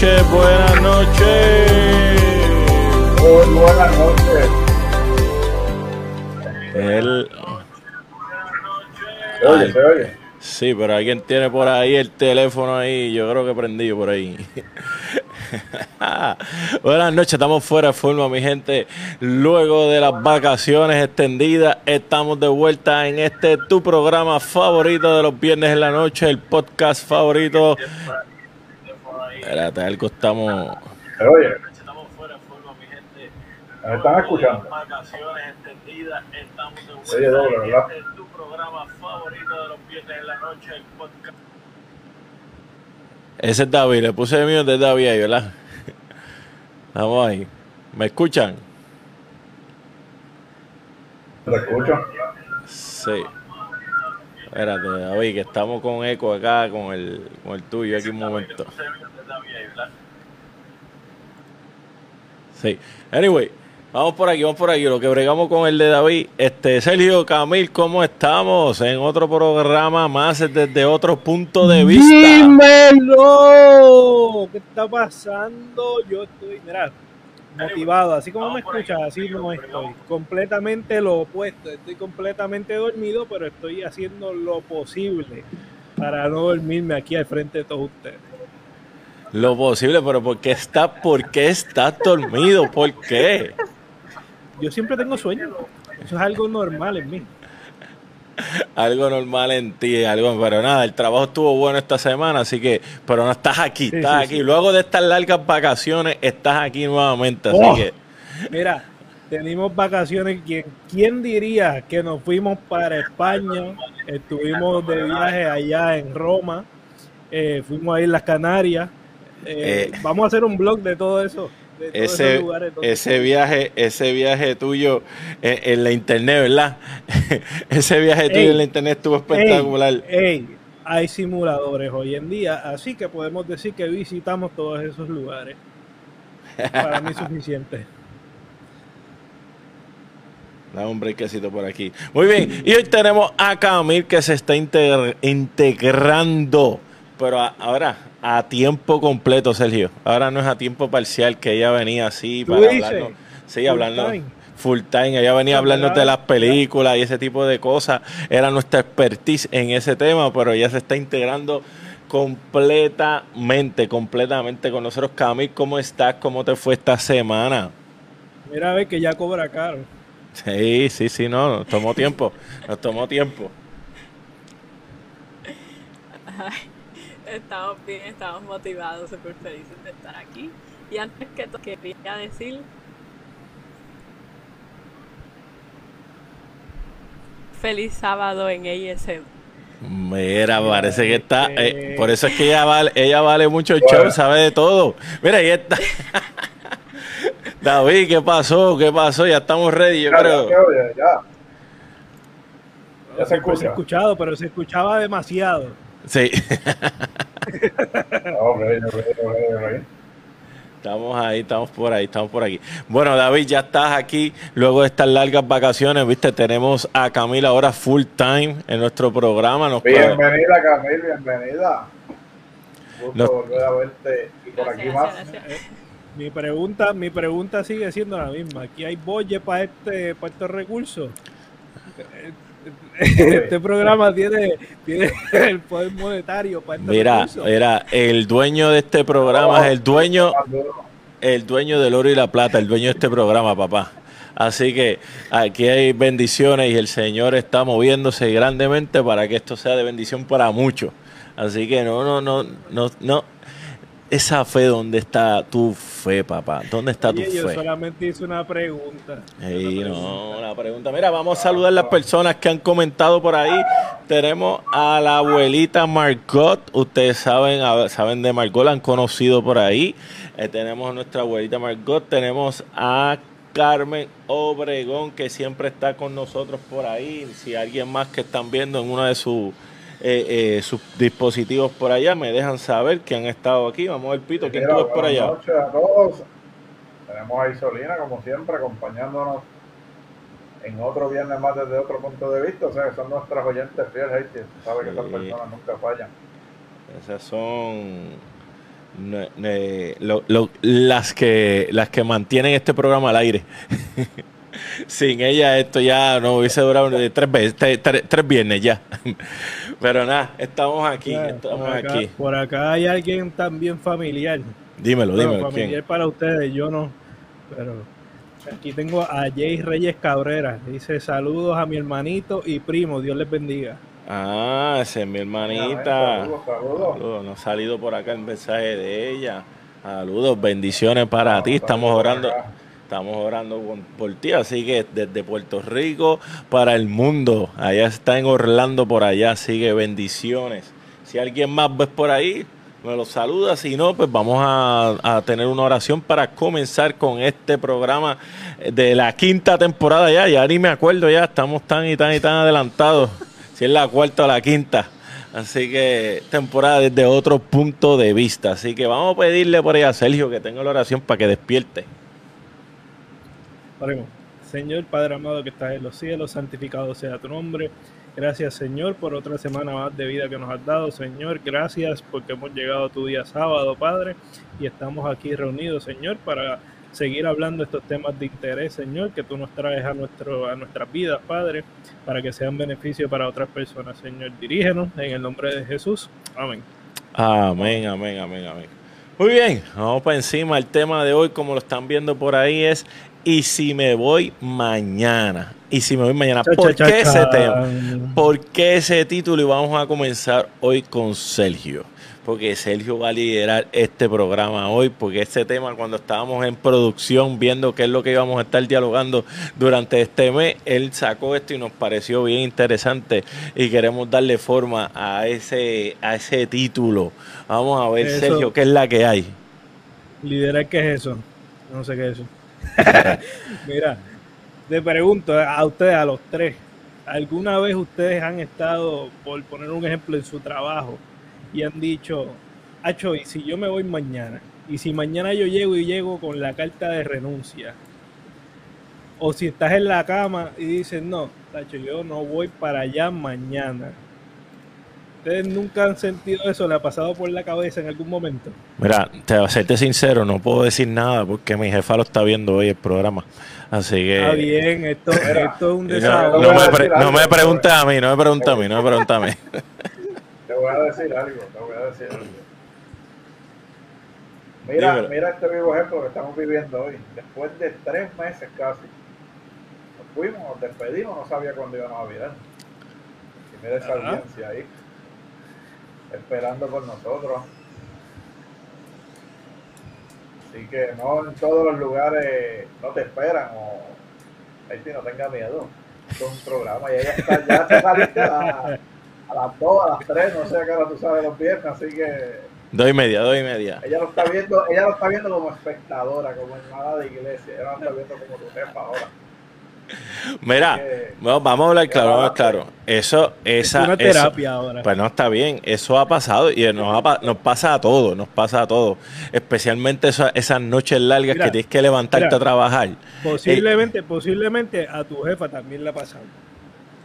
Buenas noches, buenas noches. Muy buenas noches. El... Se oye, se oye. Sí, pero alguien tiene por ahí el teléfono ahí, yo creo que prendido por ahí. Buenas noches, estamos fuera de forma, mi gente. Luego de las vacaciones extendidas, estamos de vuelta en este tu programa favorito de los viernes en la noche, el podcast favorito. Espérate, algo estamos. Se oye. Estamos fuera de forma, mi gente. Me están escuchando. vacaciones extendidas, estamos de Se oye doble, ¿verdad? es tu programa favorito de los viernes en la noche, el podcast. Ese es David, le puse el mío de David ahí, ¿verdad? Vamos ahí. ¿Me escuchan? ¿Te escucho? Sí. Espérate, David, que estamos con eco acá, con el, con el tuyo aquí un momento. Sí. Anyway, vamos por aquí, vamos por aquí. Lo que bregamos con el de David. Este, Sergio Camil, ¿cómo estamos? En otro programa más desde otro punto de vista. ¡Dímelo! ¿Qué está pasando? Yo estoy, mira, motivado. Así como me escuchas, así no estoy. Completamente lo opuesto. Estoy completamente dormido, pero estoy haciendo lo posible para no dormirme aquí al frente de todos ustedes. Lo posible, pero ¿por qué está, por qué estás dormido? ¿Por qué? Yo siempre tengo sueño. Eso es algo normal en mí. Algo normal en ti, algo, pero nada, el trabajo estuvo bueno esta semana, así que, pero no estás aquí, Sí, estás sí, aquí. sí. Luego de estas largas vacaciones, estás aquí nuevamente, así Oh. que Mira, tenemos vacaciones. ¿Quién, ¿Quién diría que nos fuimos para España? Estuvimos de viaje allá en Roma. eh, fuimos a ir las Canarias. eh, Eh. vamos a hacer un blog de todo eso. Ese, lugares ese viaje, ese viaje tuyo en, en la internet, ¿verdad? ese viaje tuyo Ey, en la internet estuvo espectacular. Ey, ey, hay simuladores hoy en día, así que podemos decir que visitamos todos esos lugares. Para mí es suficiente. Dame un brequecito por aquí. Muy bien, y hoy tenemos a Camil que se está integr- integrando, pero ahora a tiempo completo, Sergio. Ahora no es a tiempo parcial que ella venía así ¿Tú para hablarnos. Sí, Full hablando time. full time. Ella venía a hablarnos de las películas y ese tipo de cosas. Era nuestra expertise en ese tema, pero ella se está integrando completamente, completamente con nosotros. Camil, ¿cómo estás? ¿Cómo te fue esta semana? Mira, a ver que ya cobra caro. Sí, sí, sí, no, nos tomó tiempo, nos tomó tiempo. Ay, estamos bien, estamos motivados, súper felices de estar aquí. Y antes que todo, quería decir feliz sábado en ASM. Mira, parece que está, eh, por eso es que ella vale, ella vale mucho el show, sabe de todo. Mira, ahí está. David, ¿qué pasó? ¿Qué pasó? Ya estamos ready, yo Ya, creo. se oye, ya. Ya se Siempre escucha. escuchado, pero se escuchaba demasiado. Sí, estamos ahí, estamos por ahí, estamos por aquí. Bueno, David, ya estás aquí. Luego de estas largas vacaciones, viste, tenemos a Camila ahora full time en nuestro programa. Nos Bienvenida, Camil, bienvenida. Gusto Los- volver a verte. Y por aquí más. gracias. Mi pregunta, mi pregunta sigue siendo la misma. Aquí hay bolle para este, para estos recursos. Este programa tiene, tiene el poder monetario para estos Mira, el dueño de este programa es el dueño, Más duro. el dueño del oro y la plata, el dueño de este programa, papá. Así que aquí hay bendiciones y el Señor está moviéndose grandemente para que esto sea de bendición para muchos. Así que no, no, no, no, no. Esa fe, ¿dónde está tu fe, papá? ¿Dónde está tu Oye, yo fe? solamente hice una pregunta. Ey, no, la pregunta. Mira, vamos a saludar a las personas que han comentado por ahí. Tenemos a la abuelita Margot. Ustedes saben, saben de Margot, la han conocido por ahí. Eh, tenemos a nuestra abuelita Margot. Tenemos a Carmen Obregón, que siempre está con nosotros por ahí. Si alguien más que están viendo en uno de sus eh, eh, sus dispositivos por allá, me dejan saber que han estado aquí. Vamos a ver, Pito, ¿quién tú por buenas allá? noches a todos. Tenemos a Isolina, como siempre, acompañándonos en otro viernes más desde otro punto de vista. O sea, que son nuestras oyentes fieles, Haiti. Sabe que esas Sí. personas nunca fallan. Esas son ne- lo- lo- las que las que mantienen este programa al aire. Sin ella esto ya no hubiese durado tres veces, tres, tres- tres viernes ya. Pero nada, estamos aquí, Claro, estamos por, acá, aquí. por acá hay alguien también familiar. Dímelo, Bueno, dímelo, familiar ¿quién? para ustedes, yo no. Pero aquí tengo a Jay Reyes Cabrera. Dice saludos a mi hermanito y primo. Dios les bendiga. Ah, esa es mi hermanita. Saludos, saludos. Saludos, no ha salido por acá el mensaje de ella. Saludos, bendiciones para ti. Estamos orando, acá. Estamos orando por, ti. Así que desde Puerto Rico para el mundo. Allá está en Orlando por allá. Sigue bendiciones. Si alguien más ves por ahí, me lo saluda. Si no, pues vamos a, a tener una oración para comenzar con este programa de la quinta temporada ya. Ya ni me acuerdo ya. Estamos tan y tan y tan adelantados. Si es la cuarta o la quinta. Así que temporada desde otro punto de vista. Así que vamos a pedirle por ahí a Sergio que tenga la oración para que despierte. Señor Padre amado que estás en los cielos, santificado sea tu nombre. Gracias Señor por otra semana más de vida que nos has dado, Señor. Gracias porque hemos llegado a tu día sábado, Padre, y estamos aquí reunidos, Señor, para seguir hablando estos temas de interés, Señor, que tú nos traes a, nuestro, a nuestras vidas, Padre, para que sean beneficio para otras personas, Señor. Dirígenos en el nombre de Jesús. Amén. Amén, amén, amén, amén. Muy bien, vamos para encima. El tema de hoy, como lo están viendo por ahí, es ¿y si me voy mañana? ¿Y si me voy mañana? Cha, ¿Por cha, qué cha, ese tema? ¿Por qué ese título? Y vamos a comenzar hoy con Sergio. Porque Sergio va a liderar este programa hoy, porque este tema cuando estábamos en producción viendo qué es lo que íbamos a estar dialogando durante este mes, él sacó esto y nos pareció bien interesante y queremos darle forma a ese, a ese título. Vamos a ver, Eso- Sergio, qué es la que hay. Liderar, ¿qué es eso? No sé qué es eso. Mira, te pregunto a ustedes, a los tres, ¿alguna vez ustedes han estado, por poner un ejemplo, en su trabajo y han dicho, Acho, ¿y si yo me voy mañana? Y si mañana yo llego y llego con la carta de renuncia. O si estás en la cama y dices, no, Tacho, yo no voy para allá mañana. ¿Ustedes nunca han sentido eso? ¿Le ha pasado por la cabeza en algún momento? Mira, te voy a serte sincero, no puedo decir nada porque mi jefa lo está viendo hoy el programa. Así que... Está bien, esto, esto es un No, desahogo. no me, pre- no me preguntes a mí, no me preguntes a mí, no me preguntes a mí. Te voy a decir algo, te voy a decir algo. Mira, Dímelo. mira este vivo ejemplo que estamos viviendo hoy. Después de tres meses casi, nos fuimos, nos despedimos, no sabía cuándo íbamos a virar. Y mira esa Ajá. audiencia ahí, esperando por nosotros. Así que no en todos los lugares no te esperan o ahí sí no tenga miedo. Es un programa y ella está ya te saliste a, a las 2, a las 3, no sé a qué hora tú sabes los viernes, así que Dos y media, dos y media. ella lo está viendo, ella lo está viendo como espectadora, como hermana de iglesia, ella lo está viendo como tu jefa ahora. Mira, bueno, vamos a hablar claro, vamos a hablar claro. Eso, Es esa, eso- terapia ahora. pues no está bien, eso ha pasado y nos, ha nos pasa a todos, nos pasa a todos. Especialmente esa- esas noches largas Mira, que tienes que levantarte mira. a trabajar. Posiblemente, posiblemente a tu jefa también le ha pasado.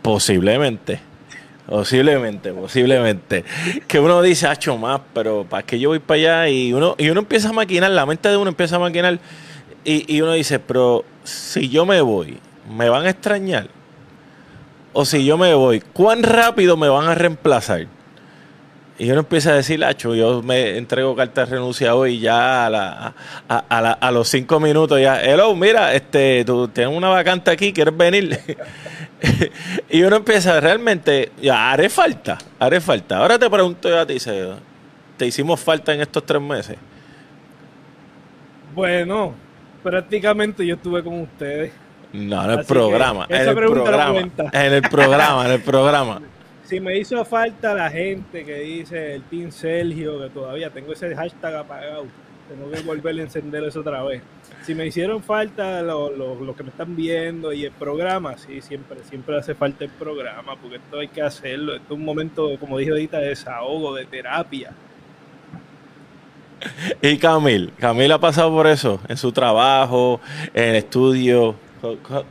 Posiblemente. Posiblemente, posiblemente. Que uno dice, hacho más, pero ¿para qué yo voy para allá? Y uno, y uno empieza a maquinar, la mente de uno empieza a maquinar y, y uno dice, pero si yo me voy, ¿me van a extrañar? O si yo me voy, ¿cuán rápido me van a reemplazar? Y uno empieza a decir, Hacho, yo me entrego carta de renuncia hoy ya a, los cinco minutos ya. Hello, mira, este, tú tienes una vacante aquí, ¿quieres venir? y uno empieza, realmente, ya, haré falta, haré falta. Ahora te pregunto yo a ti, ¿te hicimos falta en estos tres meses? Bueno, prácticamente yo estuve con ustedes. No, en el Así programa, en el programa, en el programa, en el programa. Si me hizo falta la gente que dice el Team Sergio, que todavía tengo ese hashtag apagado, tengo que volver a encender eso otra vez. Si me hicieron falta los lo- que me están viendo y el programa, sí, siempre, siempre hace falta el programa, porque esto hay que hacerlo. Esto es un momento, como dije ahorita, de desahogo, de terapia. Y Camil, Camil ha pasado por eso, en su trabajo, en el estudio.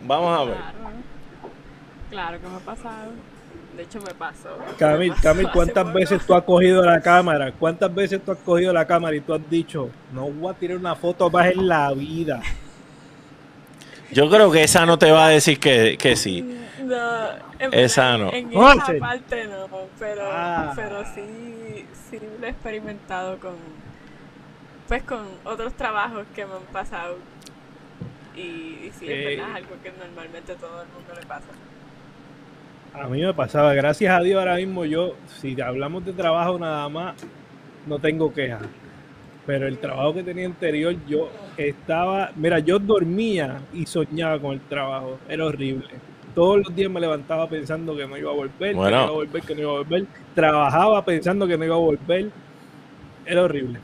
Vamos a ver. Claro. Claro que me ha pasado. De hecho, me pasó. Camil, Me pasó Camil, ¿cuántas poco. veces tú has cogido la cámara? ¿Cuántas veces tú has cogido la cámara y tú has dicho, no voy a tirar una foto más en la vida? Yo creo que esa no te va a decir que, que sí. No, en Esa no. En esa parte no, pero, Ah. pero sí, sí lo he experimentado con, pues con otros trabajos que me han pasado. Y, y sí, Eh. es verdad, es algo que normalmente todo el mundo le pasa. A mí me pasaba, gracias a Dios ahora mismo yo, si hablamos de trabajo nada más, no tengo quejas. Pero el trabajo que tenía anterior, yo estaba, mira, yo dormía y soñaba con el trabajo, era horrible. Todos los días me levantaba pensando que no iba a volver, que no iba a volver, que no iba a volver. Trabajaba pensando que no iba a volver. Era horrible.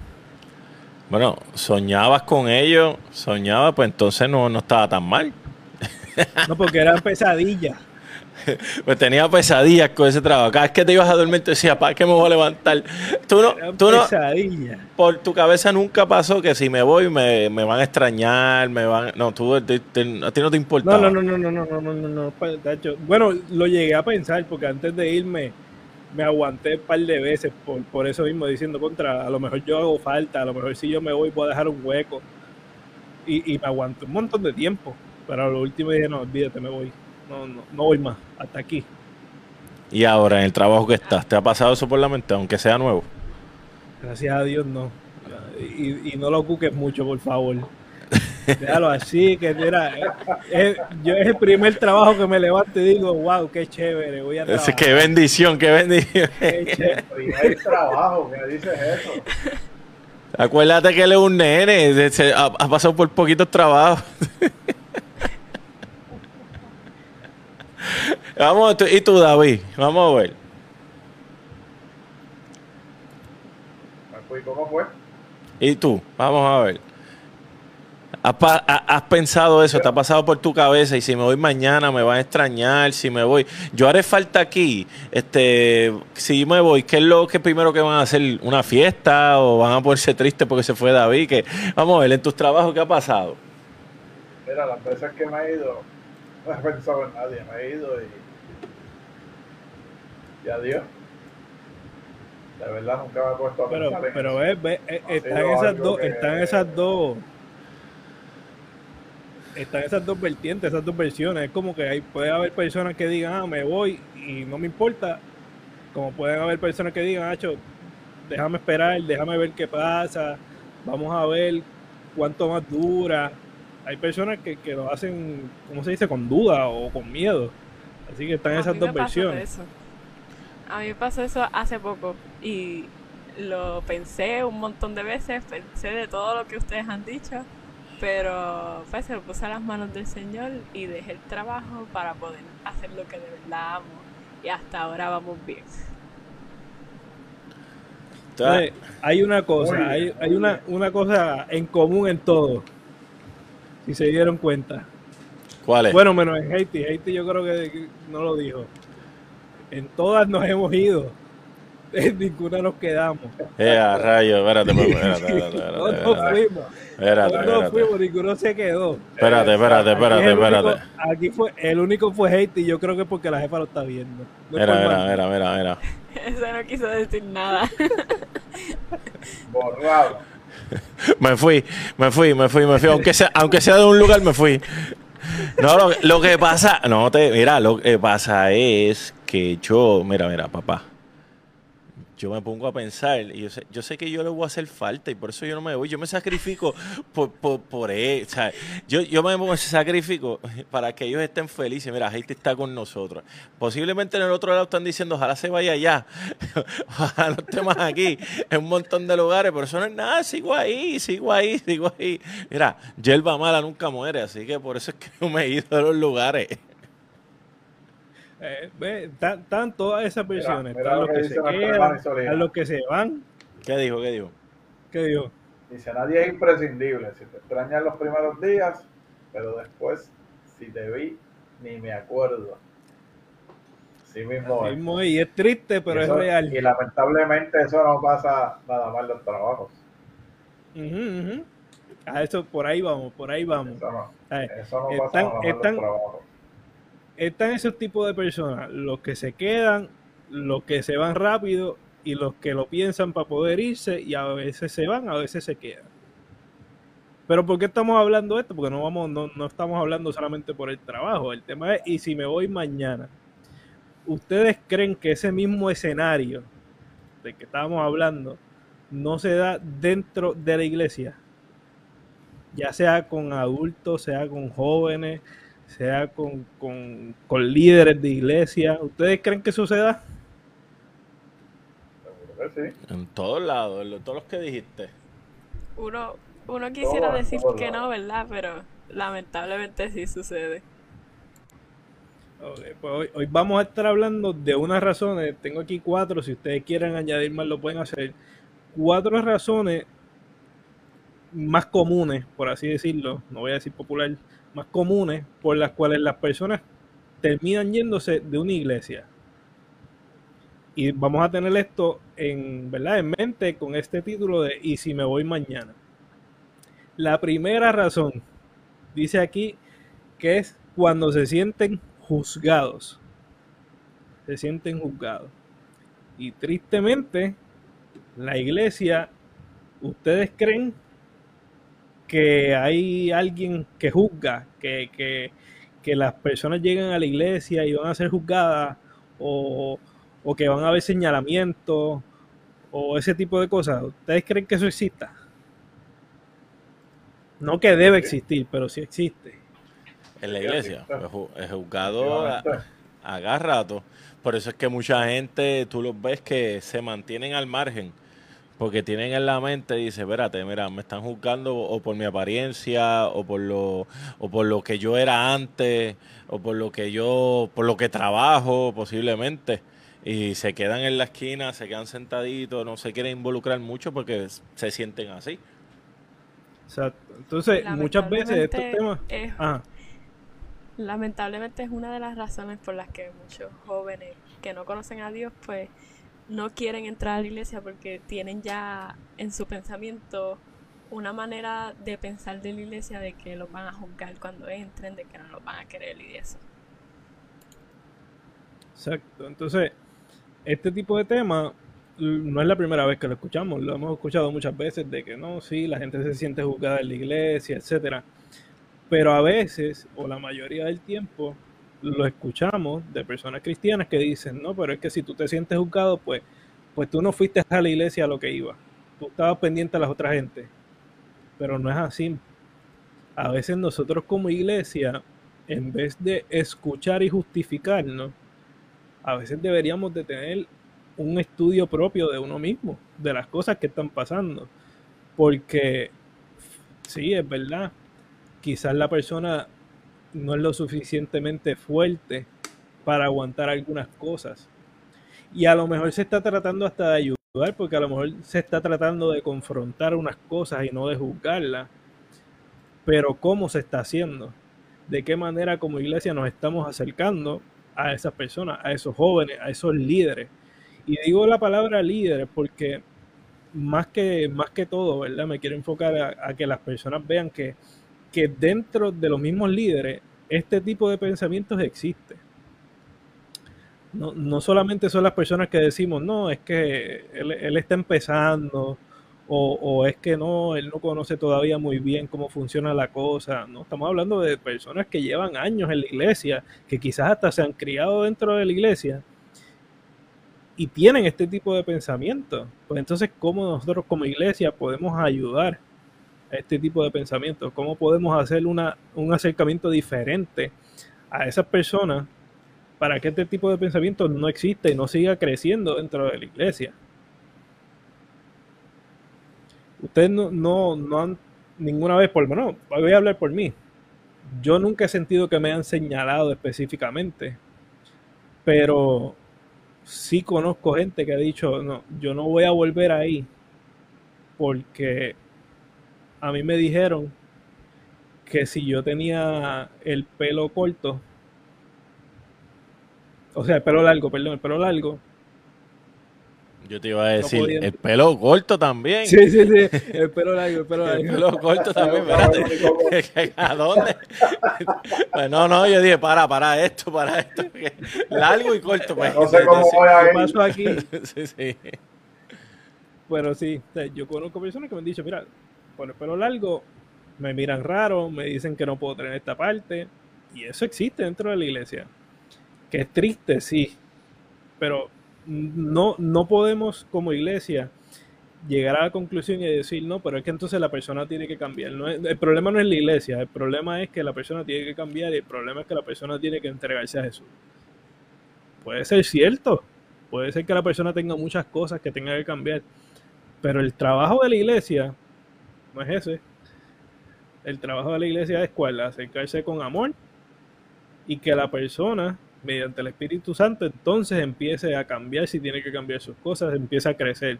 Bueno, soñabas con ellos, soñabas, pues entonces no, no estaba tan mal. No, porque eran pesadillas. Pues tenía pesadillas con ese trabajo. Cada vez que te ibas a dormir, te decías, ¿para qué me voy a levantar? Tú no, Eran tú no, pesadillas. por tu cabeza nunca pasó que si me voy me, me van a extrañar, me van... No, tú, te- te- a ti no te importa. No, no, no, no, no, no, no, no, no, no. Bueno, lo llegué a pensar porque antes de irme me aguanté un par de veces por, por eso mismo diciendo contra, a lo mejor yo hago falta, a lo mejor si yo me voy puedo dejar un hueco y, y me aguanté un montón de tiempo, pero a lo último dije no, olvídate, me voy, no, no, no voy más, hasta aquí. Y ahora, en el trabajo que estás, ¿te ha pasado eso por la mente, aunque sea nuevo? Gracias a Dios no. Y, y no lo cuques mucho, por favor. Déjalo así, que mira, yo es el primer trabajo que me levanto y digo, wow, qué chévere, voy a Es, trabajar. qué bendición, qué bendición. Qué chévere. Primer trabajo, ¿qué dices eso? Acuérdate que él es un nene, se- ha, ha pasado por poquitos trabajos. Vamos, tú- y tú, David, vamos a ver. ¿Cómo fue? Y tú, vamos a ver. ¿Has, pensado eso? ¿Te ha pasado por tu cabeza? Y si me voy mañana, me van a extrañar. Si me voy, yo haré falta aquí. Este, si me voy, ¿qué es lo que primero que van a hacer? ¿Una fiesta? ¿O van a ponerse tristes porque se fue David? Que, vamos a ver, en tus trabajos, ¿qué ha pasado? Mira, las veces que me he ido, no he pensado en nadie, me he ido y. Y adiós. De verdad nunca me he puesto a Pero, pensar en pero eso. ves, ves, eh, Ha están sido esas algo dos, que- están esas dos, están esas dos vertientes, esas dos versiones. Es como que hay, puede haber personas que digan, ah, me voy y no me importa. Como pueden haber personas que digan, Hacho, déjame esperar, déjame ver qué pasa, vamos a ver cuánto más dura. Hay personas que, que lo hacen, ¿cómo se dice? Con duda o con miedo. Así que están A esas dos versiones. eso. A mí me pasó eso hace poco y lo pensé un montón de veces, pensé de todo lo que ustedes han dicho, pero pues se lo puse a las manos del Señor y dejé el trabajo para poder hacer lo que de verdad amo y hasta ahora vamos bien. Entonces, hay una cosa, hay, hay una, una cosa en común en todo. Si se dieron cuenta. ¿Cuál es? Bueno, menos en Haiti. Haiti yo creo que no lo dijo. En todas nos hemos ido. En ninguna nos quedamos. Eh, a rayo, espérate, espérate, espérate, espérate, espérate, Todos nos espérate, fuimos. Espérate, espérate. fuimos, ninguno se quedó. Espérate, espérate, Aquí, espérate, es el único- aquí fue, el único fue Haiti. Yo creo que es porque la jefa lo está viendo. No Mira, mira, mira, mira, mira. Eso no quiso decir nada. Borrado. Me fui, me fui, me fui, me fui. Aunque sea, aunque sea de un lugar, me fui. No, lo, lo que pasa, no te, mira, lo que pasa es que yo, mira, mira, papá. Yo me pongo a pensar y yo sé, yo sé que yo le voy a hacer falta y por eso yo no me voy. Yo me sacrifico por, por, por él. sea, yo, yo me sacrifico para que ellos estén felices. Mira, Haiti está con nosotros. Posiblemente en el otro lado están diciendo, ojalá se vaya allá. ojalá no esté más aquí. En un montón de lugares. Pero eso no es nada. Sigo ahí, sigo ahí, sigo ahí. Mira, hierba mala nunca muere. Así que por eso es que yo me he ido de los lugares. Eh, están, están todas esas versiones. mira están lo los que que se quedan, están los que se van. ¿Qué dijo? ¿Qué dijo? ¿Qué dijo? Dice, nadie es imprescindible. Si te extrañan los primeros días, pero después, si te vi, ni me acuerdo. Sí mismo Así mismo es, y es triste, pero Y es real. Y lamentablemente eso no pasa nada más los trabajos. A eso, por ahí vamos, por ahí vamos. Eso no, Ay, eso no están- pasa nada más están- los trabajos. Están esos tipos de personas, los que se quedan, los que se van rápido y los que lo piensan para poder irse y a veces se van, a veces se quedan. Pero ¿por qué estamos hablando de esto? Porque no vamos, no, no estamos hablando solamente por el trabajo. El tema es, ¿y si me voy mañana? ¿Ustedes creen que ese mismo escenario de que estábamos hablando no se da dentro de la iglesia? Ya sea con adultos, sea con jóvenes, sea con, con, con líderes de iglesia. ¿Ustedes creen que suceda? Seguro que sí. En todos lados, en lo- todos los que dijiste. Uno, uno quisiera Todo, decir todo, que no, ¿verdad? Pero lamentablemente sí sucede. Pues hoy, hoy vamos a estar hablando de unas razones. Tengo aquí cuatro. Si ustedes quieren añadir más, lo pueden hacer. Cuatro razones más comunes, por así decirlo. No voy a decir popular. Más comunes por las cuales las personas terminan yéndose de una iglesia. Y vamos a tener esto en, ¿verdad? en mente con este título de ¿Y si me voy mañana? La primera razón, dice aquí, que es cuando se sienten juzgados. Se sienten juzgados. Y tristemente, la iglesia, ¿ustedes creen que hay alguien que juzga, que, que, que las personas llegan a la iglesia y van a ser juzgadas, o, o que van a haber señalamientos, o ese tipo de cosas? ¿Ustedes creen que eso exista? No que debe existir, pero sí existe. En la iglesia, es juzgado a, Efectivamente. a cada rato. Por eso es que mucha gente, tú los ves que se mantienen al margen, porque tienen en la mente, dice, espérate, mira, me están juzgando o por mi apariencia, o por lo, o por lo que yo era antes, o por lo que yo, por lo que trabajo, posiblemente. Y se quedan en la esquina, se quedan sentaditos, no se quieren involucrar mucho porque se sienten así. Exacto. Entonces, muchas veces estos temas... es- Ah, Lamentablemente es una de las razones por las que muchos jóvenes que no conocen a Dios pues no quieren entrar a la iglesia porque tienen ya en su pensamiento una manera de pensar de la iglesia de que los van a juzgar cuando entren, de que no los van a querer y eso. exacto. Entonces, este tipo de tema no es la primera vez que lo escuchamos, lo hemos escuchado muchas veces de que no, sí, la gente se siente juzgada en la iglesia, etcétera. Pero a veces, o la mayoría del tiempo, lo escuchamos de personas cristianas que dicen, no, pero es que si tú te sientes juzgado, pues, pues tú no fuiste a la iglesia a lo que iba. Tú estabas pendiente a las otras gente. Pero no es así. A veces nosotros como iglesia, en vez de escuchar y justificarnos, a veces deberíamos de tener un estudio propio de uno mismo, de las cosas que están pasando. Porque sí, es verdad, quizás la persona no es lo suficientemente fuerte para aguantar algunas cosas. Y a lo mejor se está tratando hasta de ayudar, porque a lo mejor se está tratando de confrontar unas cosas y no de juzgarlas. Pero ¿cómo se está haciendo? ¿De qué manera como iglesia nos estamos acercando a esas personas, a esos jóvenes, a esos líderes? Y digo la palabra líderes porque más que, más que todo, ¿verdad? Me quiero enfocar a, a que las personas vean que, que dentro de los mismos líderes este tipo de pensamientos existe. No, no solamente son las personas que decimos, no, es que él, él está empezando, o, o es que no, él no conoce todavía muy bien cómo funciona la cosa. No, estamos hablando de personas que llevan años en la iglesia, que quizás hasta se han criado dentro de la iglesia y tienen este tipo de pensamiento. Pues entonces, ¿cómo nosotros como iglesia podemos ayudar este tipo de pensamientos? ¿Cómo podemos hacer una, un acercamiento diferente a esas personas para que este tipo de pensamiento no exista y no siga creciendo dentro de la iglesia? Ustedes no, no, no han ninguna vez, por menos, voy a hablar por mí. Yo nunca he sentido que me han señalado específicamente, pero sí conozco gente que ha dicho, no, yo no voy a volver ahí porque a mí me dijeron que si yo tenía el pelo corto, o sea, el pelo largo, perdón, el pelo largo, Yo te iba a No decir, el pelo corto también. Sí, sí, sí. El pelo largo, el pelo El largo. pelo corto también, espérate. ¿A dónde? Pues no, no, yo dije, para, para esto, para esto. Largo y corto. Pues. No sé cómo voy a ¿Qué ir. pasó aquí? Sí, sí. Pero sí, yo conozco personas que me han dicho, mira, por el pelo largo, me miran raro, me dicen que no puedo tener esta parte. Y eso existe dentro de la iglesia. Que es triste, sí. Pero no, no podemos como iglesia llegar a la conclusión y decir, no, pero es que entonces la persona tiene que cambiar. El problema no es la iglesia, el problema es que la persona tiene que cambiar y el problema es que la persona tiene que entregarse a Jesús. Puede ser cierto, puede ser que la persona tenga muchas cosas que tenga que cambiar, pero el trabajo de la iglesia no es ese. El trabajo de la iglesia es cuál, acercarse con amor y que la persona, mediante el Espíritu Santo, entonces empiece a cambiar si tiene que cambiar sus cosas, empiece a crecer.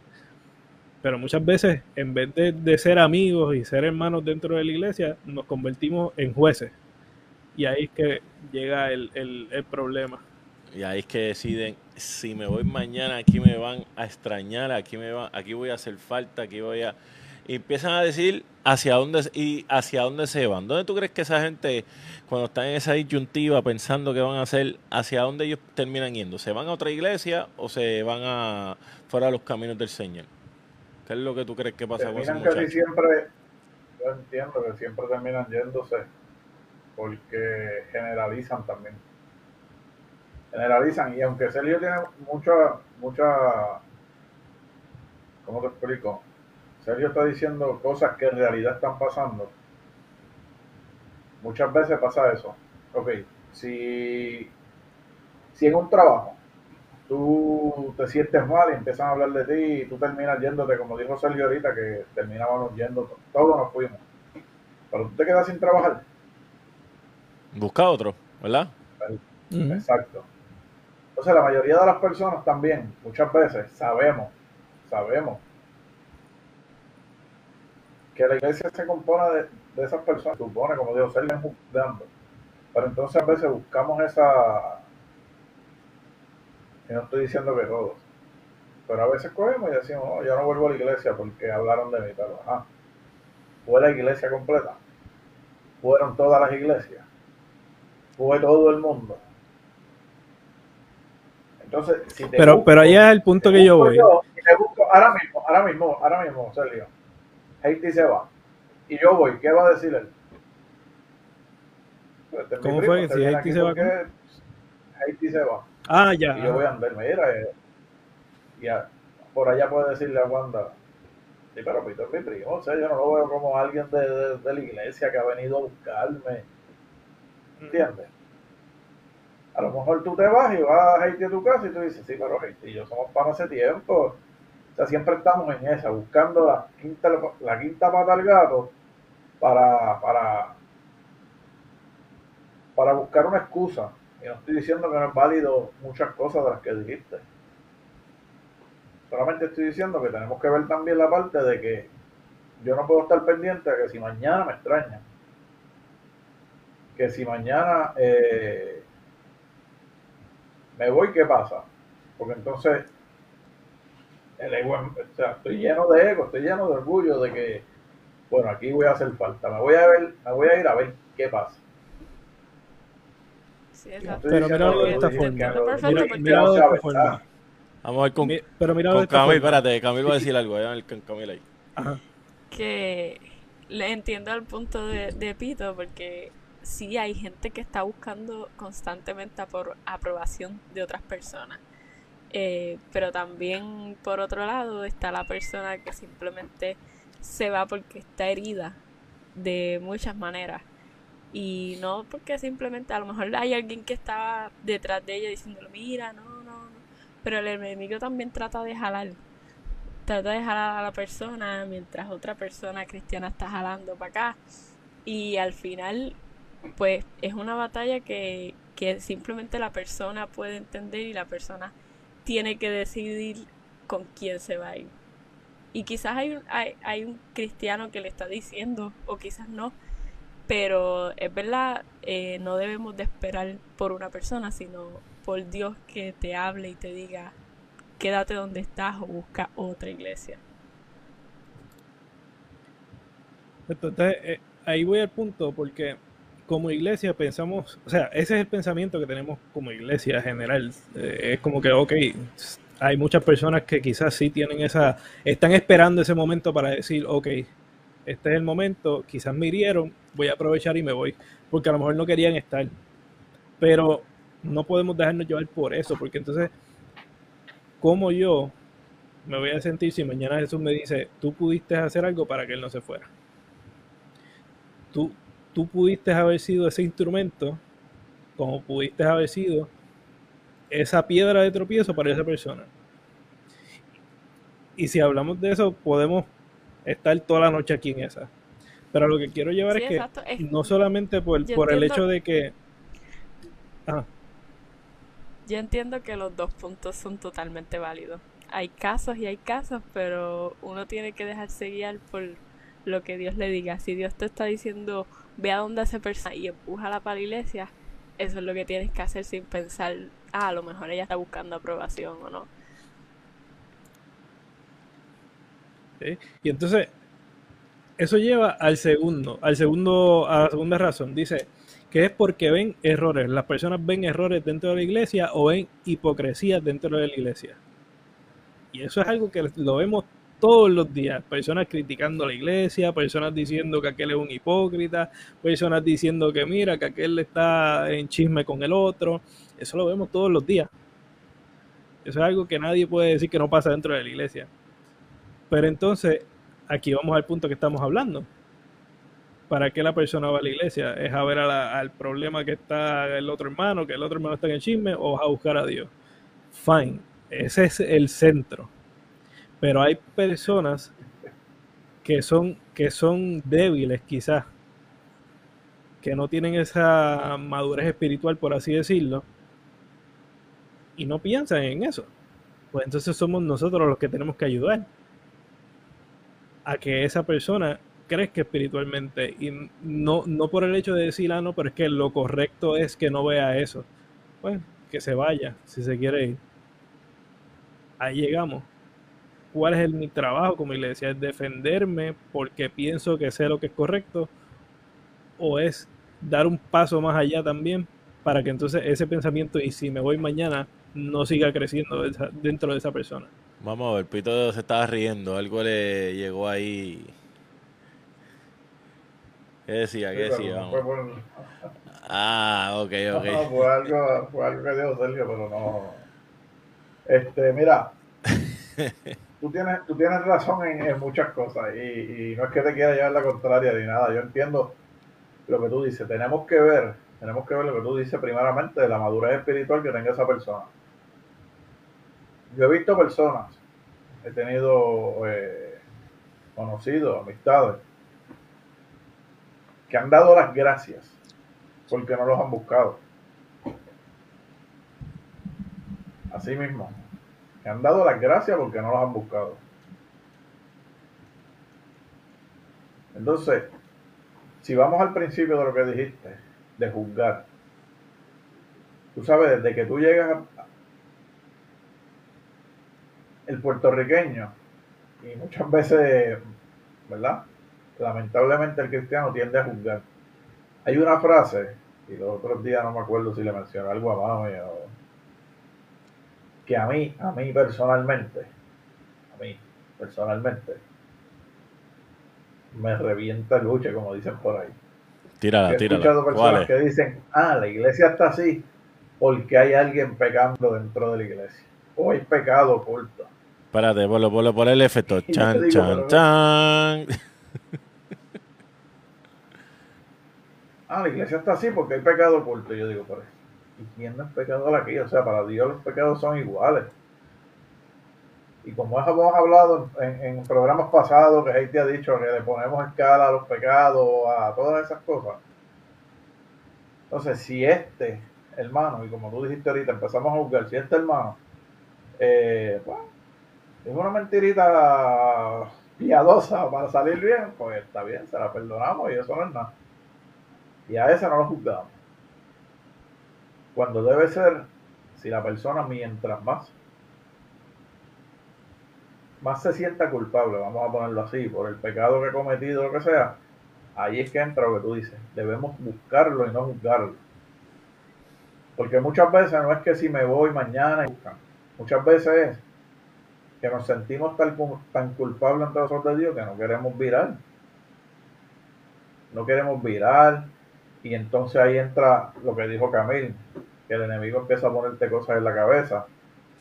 Pero muchas veces, en vez de, de ser amigos y ser hermanos dentro de la iglesia, nos convertimos en jueces. Y ahí es que llega el, el- el problema. Y ahí es que deciden, si me voy mañana, aquí me van a extrañar, aquí me van, aquí voy a hacer falta, aquí voy a... Y empiezan a decir hacia dónde y hacia dónde se van. ¿Dónde tú crees que esa gente, cuando están en esa disyuntiva pensando qué van a hacer, hacia dónde ellos terminan yendo? ¿Se van a otra iglesia o se van a fuera de los caminos del Señor? ¿Qué es lo que tú crees que pasa con esos terminan casi siempre, yo entiendo que siempre terminan yéndose porque generalizan también. Generalizan y aunque Sergio tiene mucha, mucha, ¿cómo te explico? Sergio está diciendo cosas que en realidad están pasando. Muchas veces pasa eso. Ok, si, si en un trabajo tú te sientes mal y empiezan a hablar de ti y tú terminas yéndote, como dijo Sergio ahorita, que terminábamos yendo, todos nos fuimos. Pero tú te quedas sin trabajar. Busca otro, ¿verdad? Exacto. Entonces la mayoría de las personas también, muchas veces, sabemos, sabemos que la iglesia se compone de, de esas personas, supone, como dijo Sergio, juzgando. Pero entonces a veces buscamos esa, y no estoy diciendo que todos, pero a veces cogemos y decimos, "Oh, yo no vuelvo a la iglesia porque hablaron de mí, pero ajá, fue la iglesia completa, fueron todas las iglesias, fue todo el mundo. Entonces, si te Pero, busco- pero allá es el punto que yo voy. yo y te busco ahora mismo, ahora mismo, ahora mismo, Sergio, Haití se va, y yo voy, ¿qué va a decir él? Pues, este es mi ¿Cómo primo, fue? Si viene Haití aquí se va, porque Haití se va. Ah, ya. Y yo voy a andar, mira, eh, y a- por allá puede decirle a Wanda, sí, pero Pito es mi primo, o sea, yo no lo veo como alguien de, de- de la iglesia que ha venido a buscarme, ¿entiendes? A lo mejor tú te vas y vas a Haití a tu casa y tú dices, sí, pero Haití y yo somos para hace tiempo. Siempre estamos en esa, buscando la quinta, la quinta pata al gato para, para, para buscar una excusa. Y no estoy diciendo que no es válido muchas cosas de las que dijiste. Solamente estoy diciendo que tenemos que ver también la parte de que yo no puedo estar pendiente de que si mañana me extrañan, que si mañana eh, me voy, ¿qué pasa? Porque entonces el ego, o sea, estoy lleno de ego, estoy lleno de orgullo de que, bueno, aquí voy a hacer falta, me voy a ver, me voy a ir a ver qué pasa. Sí, exacto. Pero míralo de esta forma. Mira, forma. Vamos a ver con, Mi- Pero de con Camil, forma. espérate, Camil va a decir algo, a ver con Camil ahí. Ajá. que le entiendo el punto de, de Pito porque sí hay gente que está buscando constantemente por aprobación de otras personas. Eh, pero también por otro lado está la persona que simplemente se va porque está herida de muchas maneras. Y no porque simplemente a lo mejor hay alguien que estaba detrás de ella diciéndole, mira, no, no, no. Pero el enemigo también trata de jalar trata de jalar a la persona mientras otra persona cristiana está jalando para acá. Y al final, pues es una batalla que, que simplemente la persona puede entender y la persona tiene que decidir con quién se va a ir. Y quizás hay un, hay, hay un cristiano que le está diciendo, o quizás no, pero es verdad, eh, no debemos de esperar por una persona, sino por Dios que te hable y te diga quédate donde estás o busca otra iglesia. Entonces, eh, ahí voy al punto porque como iglesia pensamos, o sea, ese es el pensamiento que tenemos como iglesia general. Eh, es como que, ok, hay muchas personas que quizás sí tienen esa, están esperando ese momento para decir, ok, este es el momento, quizás me hirieron, voy a aprovechar y me voy, porque a lo mejor no querían estar. Pero no podemos dejarnos llevar por eso, porque entonces, ¿cómo yo me voy a sentir si mañana Jesús me dice, tú pudiste hacer algo para que Él no se fuera? Tú, tú pudiste haber sido ese instrumento, como pudiste haber sido esa piedra de tropiezo para esa persona. Y si hablamos de eso, podemos estar toda la noche aquí en esa. Pero lo que quiero llevar es que no solamente por, por el hecho de que... Yo entiendo que los dos puntos son totalmente válidos. Hay casos y hay casos, pero uno tiene que dejarse guiar por lo que Dios le diga. Si Dios te está diciendo, ve a donde hace persona y empújala para la iglesia, eso es lo que tienes que hacer sin pensar, ah, a lo mejor ella está buscando aprobación o no. Y entonces, eso lleva al segundo, al segundo, a la segunda razón. Dice que es porque ven errores. Las personas ven errores dentro de la iglesia o ven hipocresía dentro de la iglesia. Y eso es algo que lo vemos todos los días. Personas criticando a la iglesia, personas diciendo que aquel es un hipócrita, personas diciendo que mira, que aquel está en chisme con el otro. Eso lo vemos todos los días. Eso es algo que nadie puede decir que no pasa dentro de la iglesia. Pero entonces, aquí vamos al punto que estamos hablando. ¿Para qué la persona va a la iglesia? ¿Es a ver al problema que está el otro hermano, que el otro hermano está en el chisme, o a buscar a Dios? Fine, ese es el centro. Pero hay personas que son, que son débiles quizás, que no tienen esa madurez espiritual, por así decirlo, y no piensan en eso. Pues entonces somos nosotros los que tenemos que ayudar a que esa persona crezca espiritualmente y no, no por el hecho de decir, ah, no, pero es que lo correcto es que no vea eso. Pues que se vaya si se quiere ir. Ahí llegamos. ¿Cuál es el, mi trabajo como iglesia? ¿Es defenderme porque pienso que sé lo que es correcto? ¿O es dar un paso más allá también para que entonces ese pensamiento, y si me voy mañana, no siga creciendo dentro de esa persona? Vamos a ver, Pito se estaba riendo, algo le llegó ahí. ¿Qué decía? ¿Qué decía? Ah, ok, ok. No, fue, algo, fue algo que dijo Sergio, pero no. Este, mira, tú tienes, tú tienes razón en, muchas cosas y, no es que te quiera llevar la contraria ni nada. Yo entiendo lo que tú dices. Tenemos que ver, tenemos que ver lo que tú dices primeramente de la madurez espiritual que tenga esa persona yo he visto personas, he tenido eh, conocidos, amistades, que han dado las gracias porque no los han buscado. Así mismo, que han dado las gracias porque no los han buscado. Entonces, si vamos al principio de lo que dijiste, de juzgar, tú sabes, desde que tú llegas el puertorriqueño, y muchas veces, ¿verdad? Lamentablemente el cristiano tiende a juzgar. Hay una frase, y los otros días no me acuerdo si le mencioné algo a mami o que a mí, a mí personalmente, a mí personalmente, me revienta el luche, como dicen por ahí. Tírala, He escuchado personas que dicen, ah, la iglesia está así porque hay alguien pecando dentro de la iglesia. O hay pecado oculto. Espérate, ponlo, ponlo, por el efecto. Chan, chan, chan. Ah, la iglesia está así porque hay pecado oculto. Yo digo, pero ¿y quién no es pecador aquí? O sea, para Dios los pecados son iguales. Y como hemos hablado en, programas pasados, que te ha dicho que le ponemos escala a los pecados, a todas esas cosas. Entonces, si este hermano, y como tú dijiste ahorita, empezamos a juzgar, si este hermano, eh, es una mentirita piadosa para salir bien, pues está bien, se la perdonamos y eso no es nada. Y a esa no lo juzgamos. Cuando debe ser, si la persona mientras más más se sienta culpable, vamos a ponerlo así, por el pecado que ha cometido, lo que sea, ahí es que entra lo que tú dices. Debemos buscarlo y no juzgarlo. Porque muchas veces no es que si me voy mañana, muchas veces es que nos sentimos tan, tan culpables ante los ojos de Dios que no queremos virar. No queremos virar. Y entonces ahí entra lo que dijo Camil, que el enemigo empieza a ponerte cosas en la cabeza,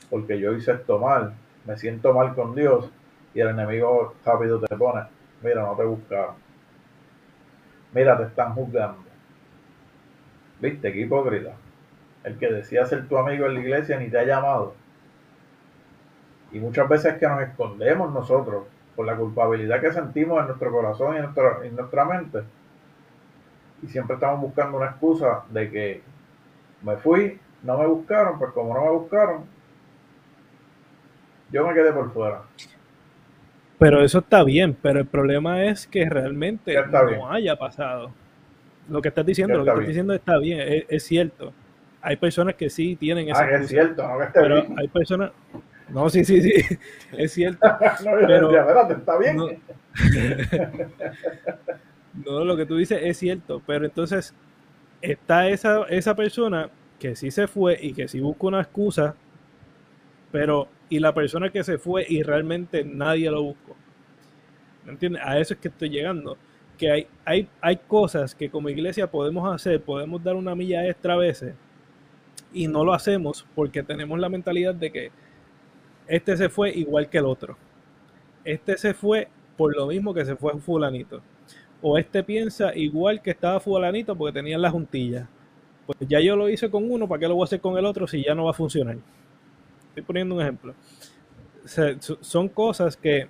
porque yo hice esto mal, me siento mal con Dios, y el enemigo rápido te pone, mira, no te buscaron. Mira, te están juzgando. ¿Viste? Qué hipócrita. El que decía ser tu amigo en la iglesia ni te ha llamado. Y muchas veces que nos escondemos nosotros por la culpabilidad que sentimos en nuestro corazón y en nuestra, en nuestra mente. Y siempre estamos buscando una excusa de que me fui, no me buscaron, pues como no me buscaron, yo me quedé por fuera. Pero eso está bien, pero el problema es que realmente no haya pasado. Lo que estás diciendo, lo que estás diciendo está bien, es, cierto. Hay personas que sí tienen esa. Ah, es cierto, no que esté Pero hay personas. No, sí, sí, sí, es cierto. no, pero, está bien. No, lo que tú dices es cierto, pero entonces está esa, esa persona que sí se fue y que sí busca una excusa, pero y la persona que se fue y realmente nadie lo buscó. ¿Me entiendes? A eso es que estoy llegando. Que hay, hay, hay cosas que como iglesia podemos hacer, podemos dar una milla extra a veces y no lo hacemos porque tenemos la mentalidad de que este se fue igual que el otro. Este se fue por lo mismo que se fue fulanito. O este piensa igual que estaba fulanito porque tenía la juntilla. Pues ya yo lo hice con uno, ¿para qué lo voy a hacer con el otro si ya no va a funcionar? Estoy poniendo un ejemplo. son cosas que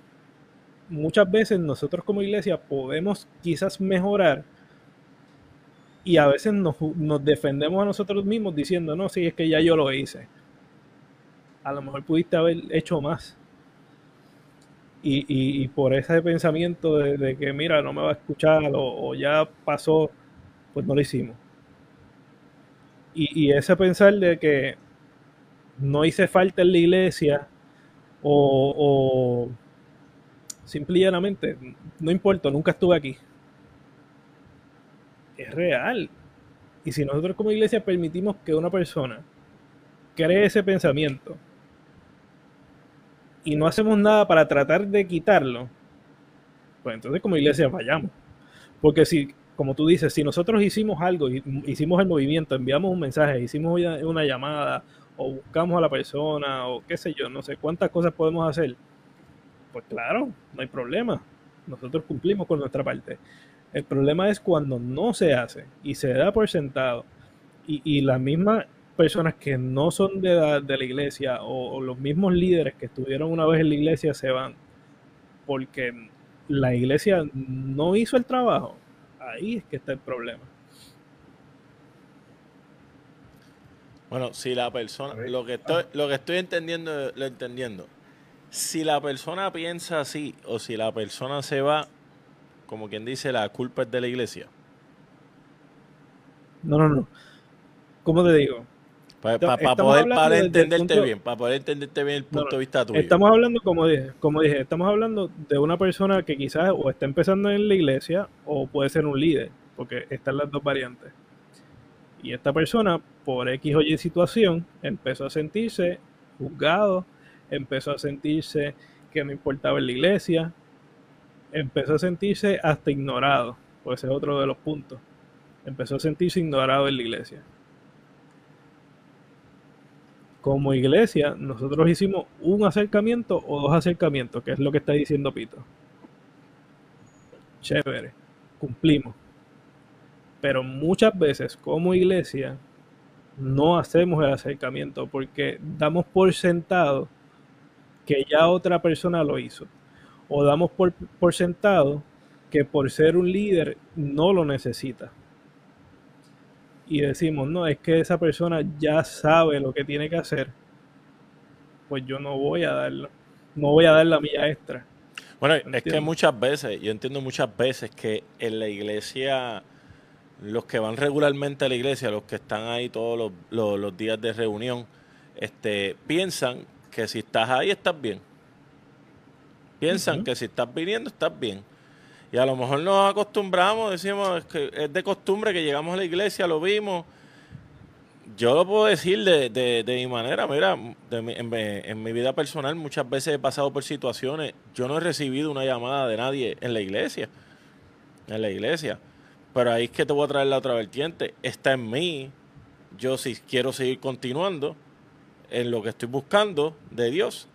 muchas veces nosotros como iglesia podemos quizás mejorar y a veces nos, defendemos a nosotros mismos diciendo, no, si es que ya yo lo hice. A lo mejor pudiste haber hecho más. Y, por ese pensamiento de, que, mira, no me va a escuchar o, ya pasó, pues no lo hicimos. Y, y ese pensar de que no hice falta en la iglesia o, o simplemente no importa, nunca estuve aquí. Es real. Y si nosotros como iglesia permitimos que una persona cree ese pensamiento y no hacemos nada para tratar de quitarlo, pues entonces como iglesia vayamos. Porque si, como tú dices, si nosotros hicimos algo, hicimos el movimiento, enviamos un mensaje, hicimos una llamada o buscamos a la persona o qué sé yo, no sé cuántas cosas podemos hacer, pues claro, no hay problema. Nosotros cumplimos con nuestra parte. El problema es cuando no se hace y se da por sentado y, las mismas personas que no son de la, de la iglesia o, los mismos líderes que estuvieron una vez en la iglesia se van porque la iglesia no hizo el trabajo. Ahí es que está el problema. Bueno, si la persona, lo que estoy, lo que estoy entendiendo, lo entendiendo. Si la persona piensa así o si la persona se va, como quien dice, la culpa es de la iglesia. No, no, no. ¿Cómo te digo? Para, poder para entenderte bien, para poder entenderte bien el punto de vista tuyo. Estamos hablando, como dije, como dije, estamos hablando de una persona que quizás o está empezando en la iglesia o puede ser un líder, porque están las dos variantes. Y esta persona, por X o Y situación, empezó a sentirse juzgado, empezó a sentirse que no importaba en la iglesia, empezó a sentirse hasta ignorado, pues ese es otro de los puntos. Empezó a sentirse ignorado en la iglesia. Como iglesia, nosotros hicimos un acercamiento o dos acercamientos, que es lo que está diciendo Pito. Chévere, cumplimos. Pero muchas veces como iglesia no hacemos el acercamiento porque damos por sentado que ya otra persona lo hizo. O damos por, por sentado que por ser un líder no lo necesita. Y decimos, no, es que esa persona ya sabe lo que tiene que hacer. Pues yo no voy a darlo. No voy a dar la milla extra. Bueno, es que muchas veces, yo entiendo muchas veces que en la iglesia los que van regularmente a la iglesia, los que están ahí todos los, días de reunión, este, piensan que si estás ahí estás bien. Piensan que si estás viniendo, estás bien. Y a lo mejor nos acostumbramos, decimos que es de costumbre que llegamos a la iglesia, lo vimos. Yo lo puedo decir de, de, de mi manera, mira, en, en, mi vida personal muchas veces he pasado por situaciones, yo no he recibido una llamada de nadie en la iglesia, en la iglesia, pero ahí es que te voy a traer la otra vertiente, está en mí, yo si quiero seguir continuando en lo que estoy buscando de Dios,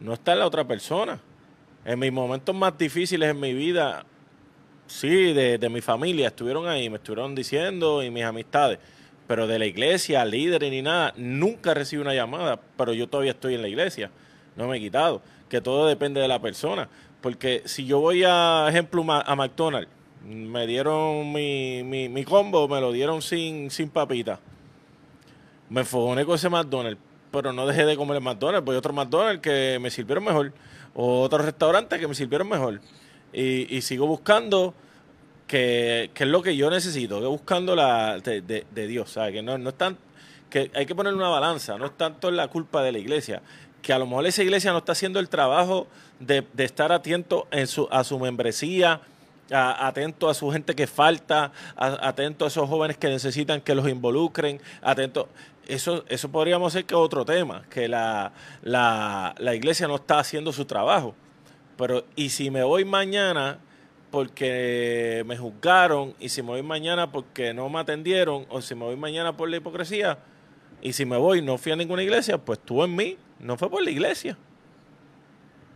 no está en la otra persona. En mis momentos más difíciles en mi vida, sí, de, mi familia, estuvieron ahí, me estuvieron diciendo y mis amistades. Pero de la iglesia, líderes ni nada, nunca recibí una llamada, pero yo todavía estoy en la iglesia, no me he quitado, que todo depende de la persona, porque si yo voy a, ejemplo, a McDonald's, me dieron mi, mi, mi combo, me lo dieron sin, sin papita, me enfogoné con ese McDonald's, pero no dejé de comer el McDonald's, a otro McDonald's que me sirvieron mejor, o otro restaurante que me sirvieron mejor, y, y sigo buscando que, es lo que yo necesito, buscando la de, Dios, ¿sabes? Que no, no es tan, que hay que poner una balanza, no es tanto la culpa de la iglesia, que a lo mejor esa iglesia no está haciendo el trabajo de, estar atento en su, a su membresía, atento a su gente que falta, atento a esos jóvenes que necesitan que los involucren, atento. Eso, eso podríamos ser que otro tema, que la, la, la iglesia no está haciendo su trabajo. Pero, y si me voy mañana porque me juzgaron y si me voy mañana porque no me atendieron o si me voy mañana por la hipocresía y si me voy no fui a ninguna iglesia, pues tú en mí, no fue por la iglesia.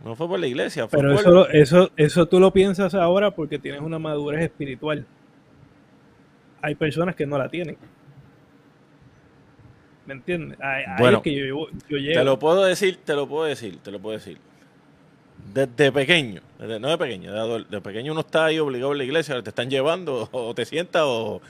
No fue por la iglesia. Pero eso, eso, eso tú lo piensas ahora porque tienes una madurez espiritual. Hay personas que no la tienen. ¿Me entiendes? bueno, que yo, te lo puedo decir, te lo puedo decir, te lo puedo decir desde pequeño, no de pequeño, de, pequeño uno está ahí obligado a la iglesia, te están llevando, o te sientas, o,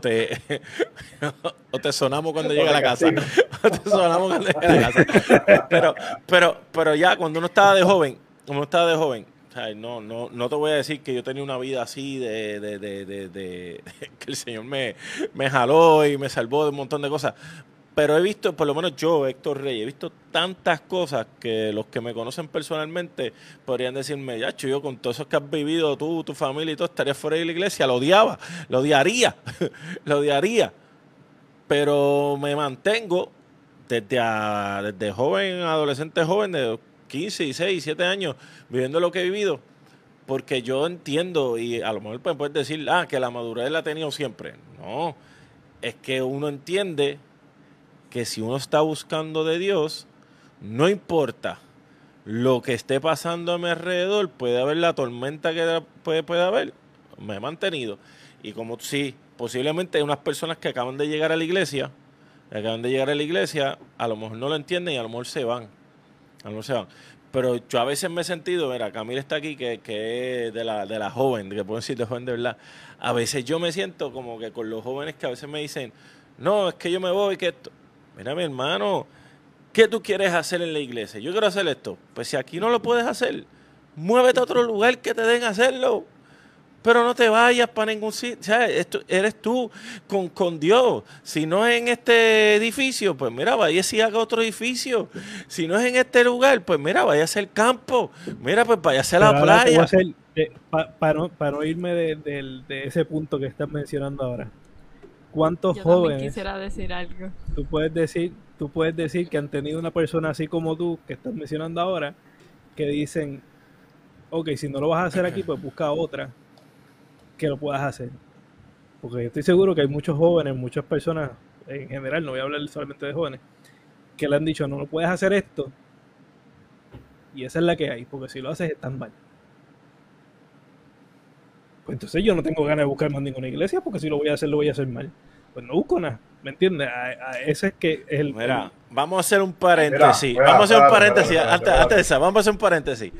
te, o te sonamos cuando llega a la casa. O te sonamos cuando llega a la casa. Pero, pero, pero ya cuando uno estaba de joven, como uno estaba de joven, no, no, no te voy a decir que yo tenía una vida así de, de, de, de que el Señor me, me jaló y me salvó de un montón de cosas, pero he visto, por lo menos yo, Héctor Rey, he visto tantas cosas que los que me conocen personalmente podrían decirme, ya, yo con todo eso que has vivido tú, tu familia y todo, estaría fuera de la iglesia, lo odiaba, lo odiaría, lo odiaría. Pero me mantengo desde, desde joven, adolescente joven, de 15, 16, 17 años, viviendo lo que he vivido, porque yo entiendo, y a lo mejor puedes decir, ah, que la madurez la he tenido siempre. No, es que uno entiende que si uno está buscando de Dios, no importa lo que esté pasando a mi alrededor, puede haber la tormenta que puede, puede haber, me he mantenido. Y como sí, posiblemente hay unas personas que acaban de llegar a la iglesia, acaban de llegar a la iglesia, a lo mejor no lo entienden y a lo mejor se van. A lo mejor se van. Pero yo a veces me he sentido, mira, Camila está aquí, que, que es de la, de la joven, que puedo decir de joven de verdad. A veces yo me siento como que con los jóvenes que a veces me dicen, no, es que yo me voy, que esto mira mi hermano, ¿qué tú quieres hacer en la iglesia? Yo quiero hacer esto. Pues si aquí no lo puedes hacer, muévete a otro lugar que te den hacerlo. Pero no te vayas para ningún sitio. O sea, esto, eres tú con, con, Dios. Si no es en este edificio, pues mira, vaya si haga otro edificio. Si no es en este lugar, pues mira, vaya a ser campo. Mira, pues vaya a ser la playa. Eh, para, no, para no irme de, de ese punto que estás mencionando ahora ¿Cuántos jóvenes? quisiera decir algo. Tú puedes decir, tú puedes decir que han tenido una persona así como tú, que estás mencionando ahora, que dicen, ok, si no lo vas a hacer aquí, pues busca otra que lo puedas hacer. Porque yo estoy seguro que hay muchos jóvenes, muchas personas, en general, no voy a hablar solamente de jóvenes, que le han dicho, no lo puedes hacer esto. Y esa es la que hay, porque si lo haces están mal. Pues entonces yo no tengo ganas de buscar más ninguna iglesia porque si lo voy a hacer, lo voy a hacer mal. Pues no busco nada, ¿me entiendes? ese es que es el... Mira, vamos a hacer un paréntesis. vamos a hacer un paréntesis. Antes, de eso, vamos a hacer un paréntesis.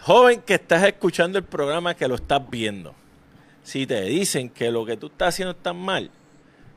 Joven que estás escuchando el programa, que lo estás viendo. Si te dicen que lo que tú estás haciendo está mal,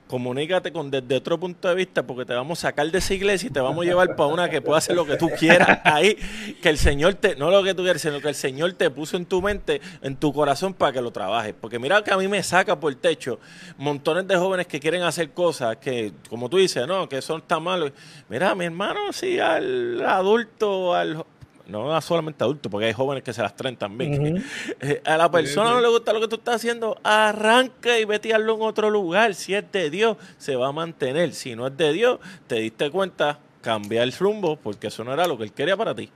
comunícate con desde otro punto de vista porque te vamos a sacar de esa iglesia y te vamos a llevar para una que pueda hacer lo que tú quieras ahí, que el Señor te, no lo que tú quieras, sino que el Señor te puso en tu mente, en tu corazón para que lo trabajes. Porque mira que a mí me saca por el techo montones de jóvenes que quieren hacer cosas que, como tú dices, no, que eso está malo. Mira, mi hermano, sí, al adulto, al no solamente adultos, porque hay jóvenes que se las traen también. Eh, a la persona no le gusta lo que tú estás haciendo, arranca y vete a en otro lugar. Si es de Dios, se va a mantener. Si no es de Dios, te diste cuenta, cambia el rumbo, porque eso no era lo que él quería para ti.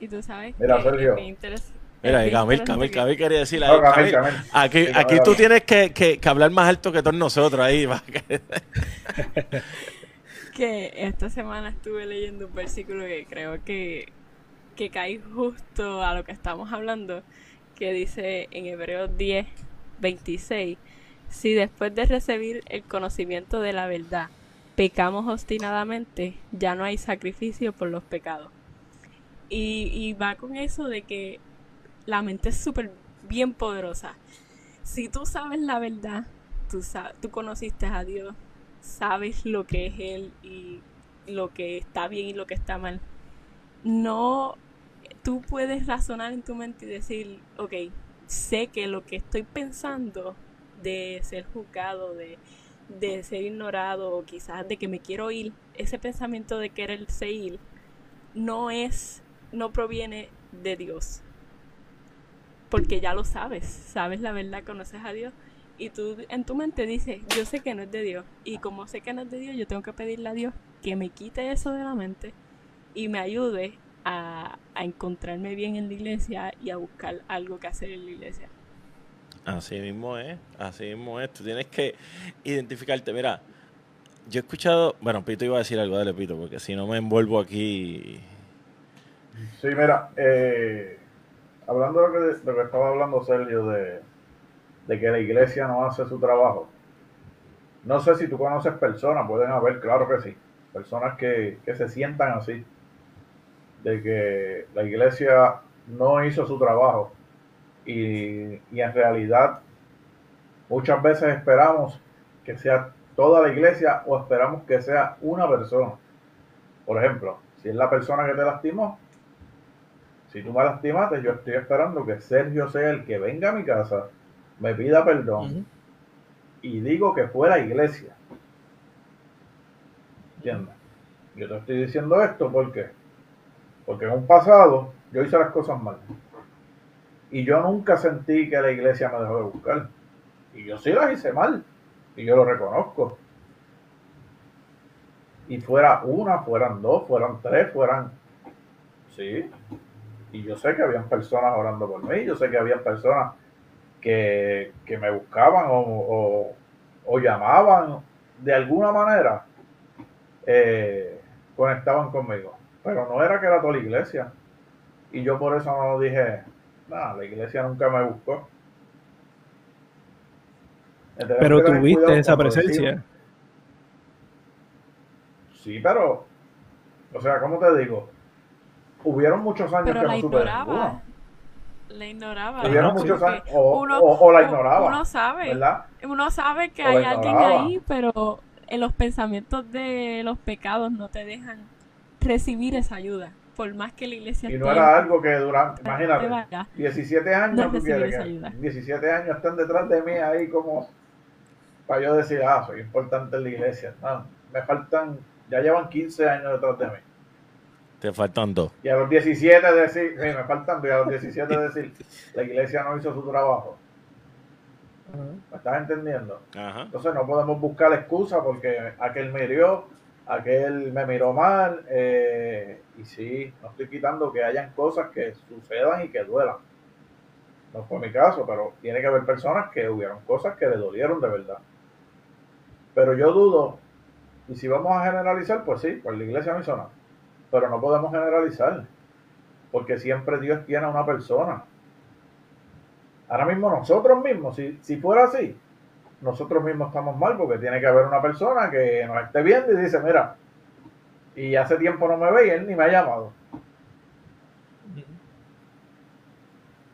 Y tú sabes Mira, que Sergio. es bien interes- Mira, Camil, Camil, Camil quería decir No, ahí, Camil, Camil, Camil. Aquí, aquí tú tienes que, que- que hablar más alto que todos nosotros ahí. que- esta semana estuve leyendo un versículo que creo que, que cae justo a lo que estamos hablando, que dice en Hebreos 10, 26, si después de recibir el conocimiento de la verdad pecamos obstinadamente, ya no hay sacrificio por los pecados. Y, y va con eso de que la mente es súper bien poderosa. Si tú sabes la verdad, tú, sa- tú conociste a Dios, sabes lo que es Él y lo que está bien y lo que está mal. No, tú puedes razonar en tu mente y decir, ok, sé que lo que estoy pensando de ser juzgado, de, de ser ignorado o quizás de que me quiero ir, ese pensamiento de quererse ir, no es, no proviene de Dios. Porque ya lo sabes, sabes la verdad, conoces a Dios y tú en tu mente dices, yo sé que no es de Dios. Y como sé que no es de Dios, yo tengo que pedirle a Dios que me quite eso de la mente y me ayude a, a encontrarme bien en la iglesia y a buscar algo que hacer en la iglesia. Así mismo es, así mismo es. Tú tienes que identificarte. Mira, yo he escuchado, bueno, Pito iba a decir algo, dale Pito, porque si no me envuelvo aquí. Sí, mira, eh, hablando de lo que, de lo que estaba hablando Sergio, de, de que la iglesia no hace su trabajo. No sé si tú conoces personas, pueden haber, claro que sí, personas que, que se sientan así, de que la iglesia no hizo su trabajo y, y en realidad muchas veces esperamos que sea toda la iglesia o esperamos que sea una persona. Por ejemplo, si es la persona que te lastimó, si tú me lastimaste, yo estoy esperando que Sergio sea el que venga a mi casa, me pida perdón y digo que fue la iglesia. ¿Entiendes? Yo te estoy diciendo esto porque porque en un pasado yo hice las cosas mal. Y yo nunca sentí que la iglesia me dejó de buscar. Y yo sí las hice mal. Y yo lo reconozco. Y fuera una, fueran dos, fueran tres, fueran... Sí. Y yo sé que habían personas orando por mí. Yo sé que habían personas que, que me buscaban o, o- o llamaban de alguna manera. eh, conectaban conmigo. Pero no era que era toda la iglesia. Y yo por eso no dije, nada, la iglesia nunca me buscó. Pero tuviste esa presencia. decimos- Sí, pero, o sea, ¿cómo te digo? Hubieron muchos años Pero que la no supe ignoraba. La ignoraba. Sí. muchos años, o, uno- o- o la ignoraba, Uno sabe, ¿verdad? uno sabe que hay alguien ahí, pero en los pensamientos de los pecados no te dejan recibir esa ayuda. Por más que la iglesia Y no esté- era algo que durante, te imagínate, vaya. 17 años, No que ayuda. 17 años estén detrás de mí ahí como para yo decir, ah, soy importante en la iglesia. No, me faltan, ya llevan 15 años detrás de mí. Te faltan dos. Y a los 17 decir, sí, me faltan, y a los 17 decir, la iglesia no hizo su trabajo. ¿Me estás entendiendo? Ajá. Entonces no podemos buscar excusa porque aquel me hirió, aquel me miró mal, eh, y sí, no estoy quitando que hayan cosas que sucedan y que duelan. No fue mi caso, pero tiene que haber personas que hubieron cosas que le dolieron de verdad. Pero yo dudo, y si vamos a generalizar, pues sí, pues la iglesia no hizo nada. Pero no podemos generalizar, porque siempre Dios tiene a una persona. Ahora mismo nosotros mismos, si, si fuera así, nosotros mismos estamos mal porque tiene que haber una persona que nos esté viendo y dice, mira, y hace tiempo no me ve y él ni me ha llamado.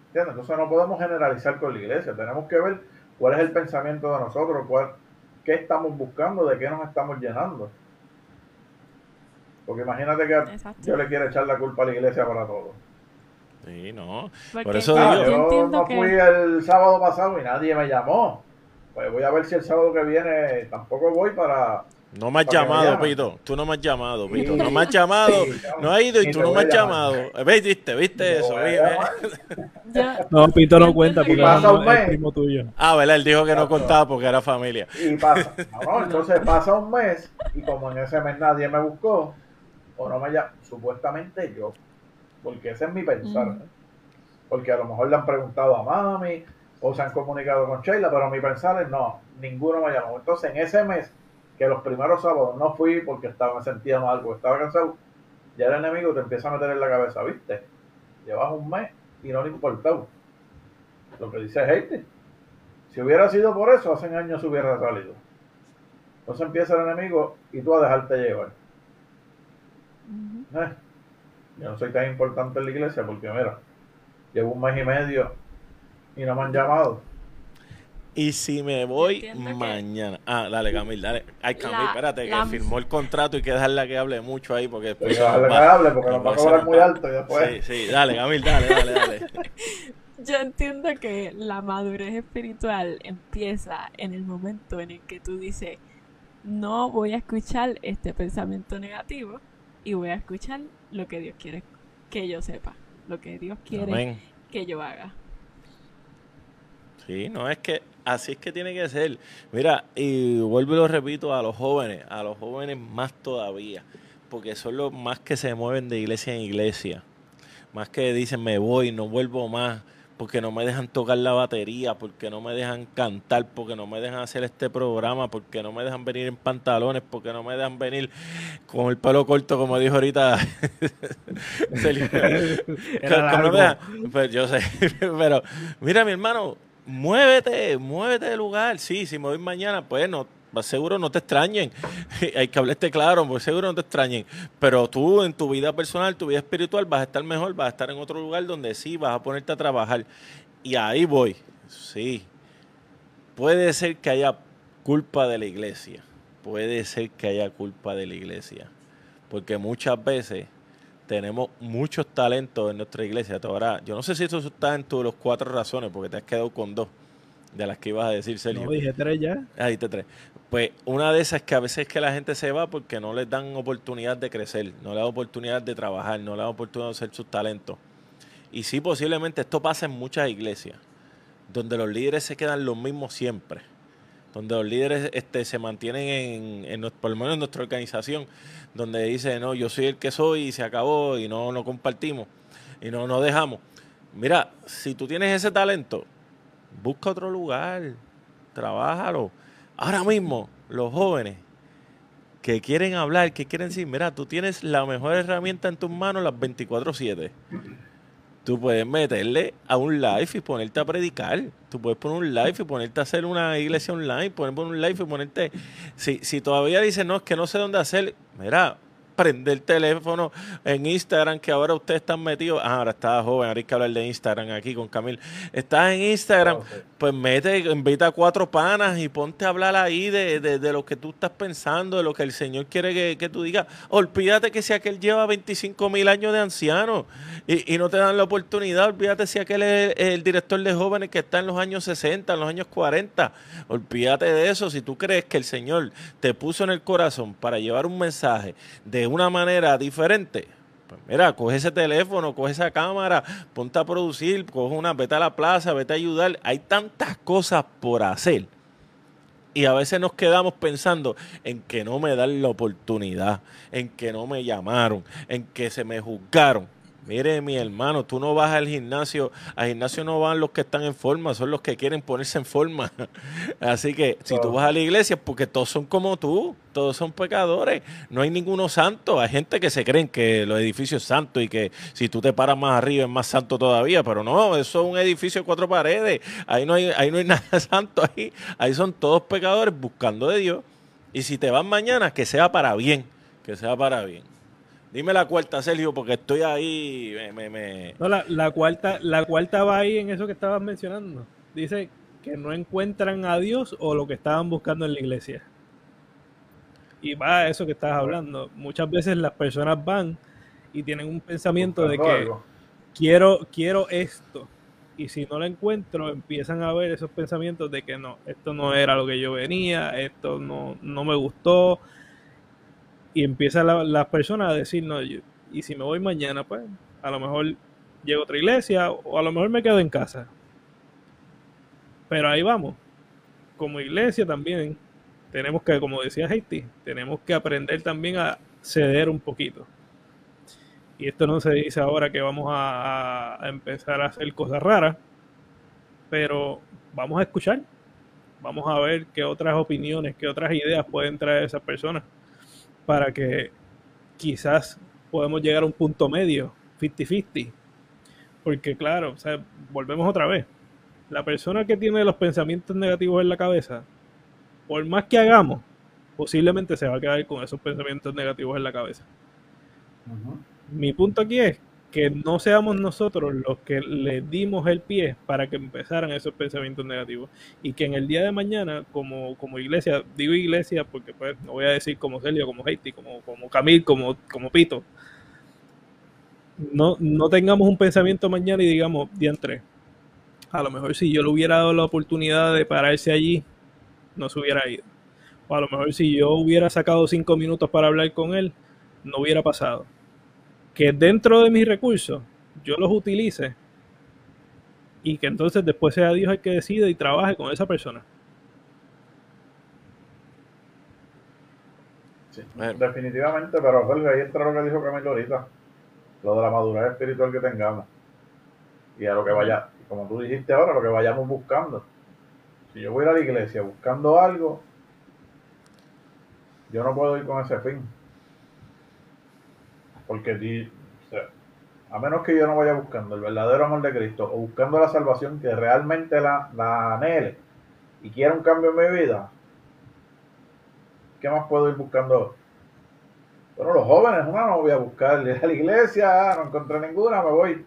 ¿Entiendes? Entonces no podemos generalizar con la iglesia, tenemos que ver cuál es el pensamiento de nosotros, cuál, qué estamos buscando, de qué nos estamos llenando. Porque imagínate que Exacto. yo le quiero echar la culpa a la iglesia para todo. Sí, no. Porque Por eso Ah, digo- yo yo no que fui el sábado pasado y nadie me llamó. Pues voy a ver si el sábado que viene tampoco voy para, No me has me llamado. Pito. Tú no me has llamado. Pito. No me has llamado. No has ido y tú no me has llamado. ¿Ves? ¿Viste? ¿Viste Te eso? No, Pito no cuenta porque Y pasa no un es mes. primo tuyo. Ah, ¿verdad? Él dijo que no contaba porque era familia. Y pasa, no, no, entonces pasa un mes y como en ese mes nadie me buscó, o no me llama, supuestamente yo, porque ese es mi pensar. ¿eh? porque a lo mejor le han preguntado a mami o se han comunicado con Sheila, pero mi pensar es no, ninguno me llamó. Entonces en ese mes, que los primeros sábados no fui porque estaba, me sentía mal, porque estaba cansado, ya el enemigo te empieza a meter en la cabeza, ¿viste? Llevas un mes y no le importó. Lo que dice Heidi. Si hubiera sido por eso, hace años hubiera salido. Entonces empieza el enemigo y tú a dejarte llevar. Eh, yo no soy tan importante en la iglesia porque, mira, llevo un mes y medio y no me han llamado. Y si me voy que- mañana. Ah, dale, Camil, dale. Ay, Camil, La- espérate, que firmó el contrato y que dejarla que hable mucho ahí porque Pero después. que va- que hable porque nos va a cobrar muy alto y después. Sí, sí, dale, Camil, dale, dale, dale. Yo entiendo que la madurez espiritual empieza en el momento en el que tú dices, no voy a escuchar este pensamiento negativo y voy a escuchar lo que Dios quiere que yo sepa, lo que Dios quiere Amén. que yo haga. Sí, no es que así es que tiene que ser. Mira, y vuelvo y lo repito a los jóvenes, a los jóvenes más todavía, porque son los más que se mueven de iglesia en iglesia, más que dicen me voy, no vuelvo más, porque no me dejan tocar la batería, porque no me dejan cantar, porque no me dejan hacer este programa, porque no me dejan venir en pantalones, porque no me dejan venir con el pelo corto, como dijo ahorita. Pues yo sé, pero mira mi hermano, muévete, muévete del lugar. Sí, si me voy mañana, pues no, pues seguro no te extrañen. Hay que hablarte claro, pues seguro no te extrañen. Pero tú en tu vida personal, tu vida espiritual, vas a estar mejor, vas a estar en otro lugar donde sí vas a ponerte a trabajar. Y ahí voy, sí. Puede ser que haya culpa de la iglesia. Puede ser que haya culpa de la iglesia. Porque muchas veces tenemos muchos talentos en nuestra iglesia. Ahora, yo no sé si eso está en tus los cuatro razones, porque te has quedado con dos de las que ibas a decir, Sergio. No dije tres ya. Ahí te tres. Pues una de esas es que a veces es que la gente se va porque no les dan oportunidad de crecer, no le dan oportunidad de trabajar, no le dan oportunidad de hacer sus talentos. Y sí, posiblemente esto pasa en muchas iglesias, donde los líderes se quedan los mismos siempre, donde los líderes este, se mantienen en, por lo menos en nuestra organización, donde dice, no, yo soy el que soy y se acabó y no, no compartimos y no nos dejamos. Mira, si tú tienes ese talento, busca otro lugar, trabájalo. Ahora mismo, los jóvenes que quieren hablar, que quieren decir, mira, tú tienes la mejor herramienta en tus manos las 24/7. Tú puedes meterle a un live y ponerte a predicar. Tú puedes poner un live y ponerte a hacer una iglesia online, poner un live y ponerte... Si, si todavía dices, no, es que no sé dónde hacer, mira, prende el teléfono en Instagram, que ahora ustedes están metidos... Ah, ahora está joven, ahora hay que hablar de Instagram aquí con Camil. Estás en Instagram, Ok. pues mete, invita a cuatro panas y ponte a hablar ahí de, de- de lo que tú estás pensando, de lo que el Señor quiere que, que tú digas. Olvídate que si aquel lleva 25 mil años de anciano y, y no te dan la oportunidad, olvídate si aquel es el, el director de jóvenes que está en los años 60, en los años 40. Olvídate de eso. Si tú crees que el Señor te puso en el corazón para llevar un mensaje de una manera diferente, pues mira, coge ese teléfono, coge esa cámara, ponte a producir, coge una, vete a la plaza, vete a ayudar. Hay tantas cosas por hacer. Y a veces nos quedamos pensando en que no me dan la oportunidad, en que no me llamaron, en que se me juzgaron. Mire, mi hermano, tú no vas al gimnasio, al gimnasio no van los que están en forma, son los que quieren ponerse en forma. Así que si tú vas a la iglesia, es porque todos son como tú, todos son pecadores, no hay ninguno santo. Hay gente que se creen que los edificios santos y que si tú te paras más arriba es más santo todavía, pero no, eso es un edificio de cuatro paredes, ahí no hay, ahí no hay nada santo ahí, ahí son todos pecadores buscando de Dios. Y si te vas mañana, que sea para bien, que sea para bien. Dime la cuarta, Sergio, porque estoy ahí, me, me, me- No, la, la cuarta, la cuarta va ahí en eso que estabas mencionando. Dice que no encuentran a Dios o lo que estaban buscando en la iglesia. Y va a eso que estabas hablando. Muchas veces las personas van y tienen un pensamiento de que algo. quiero, quiero esto. Y si no lo encuentro, empiezan a ver esos pensamientos de que no, esto no era lo que yo venía, esto no, no me gustó, Y empiezan la- las personas a decir, no, y si me voy mañana, pues a lo mejor llego a otra iglesia o a lo mejor me quedo en casa. Pero ahí vamos. Como iglesia también tenemos que, como decía Haiti, tenemos que aprender también a ceder un poquito. Y esto no se dice ahora que vamos a, a empezar a hacer cosas raras, pero vamos a escuchar, vamos a ver qué otras opiniones, qué otras ideas pueden traer esas personas para que quizás podemos llegar a un punto medio, 50-50. Porque claro, o sea, volvemos otra vez. La persona que tiene los pensamientos negativos en la cabeza, por más que hagamos, posiblemente se va a quedar con esos pensamientos negativos en la cabeza. Mi punto aquí es que no seamos nosotros los que le dimos el pie para que empezaran esos pensamientos negativos y que en el día de mañana como, como iglesia, digo iglesia porque pues no voy a decir como Celio, como Haiti, como, como Camil, como, como Pito, no, no tengamos un pensamiento mañana y digamos, diantre, a lo mejor si yo le hubiera dado la oportunidad de pararse allí, no se hubiera ido. O a lo mejor si yo hubiera sacado cinco minutos para hablar con él, no hubiera pasado. Que dentro de mis recursos yo los utilice y que entonces después sea Dios el que decida y trabaje con esa persona. Sí, Bueno. Definitivamente, pero Jorge, ahí entra lo que dijo Camilo ahorita, lo de la madurez espiritual que tengamos. Y a lo que vaya, como tú dijiste ahora, lo que vayamos buscando. Si yo voy a ir a la iglesia buscando algo, yo no puedo ir con ese fin. Porque di- o sea, a menos que yo no vaya buscando el verdadero amor de Cristo o buscando la salvación que realmente la, la anhele y quiera un cambio en mi vida, ¿qué más puedo ir buscando? Bueno, los jóvenes, una no voy a buscar ir a la iglesia, no encontré ninguna, me voy.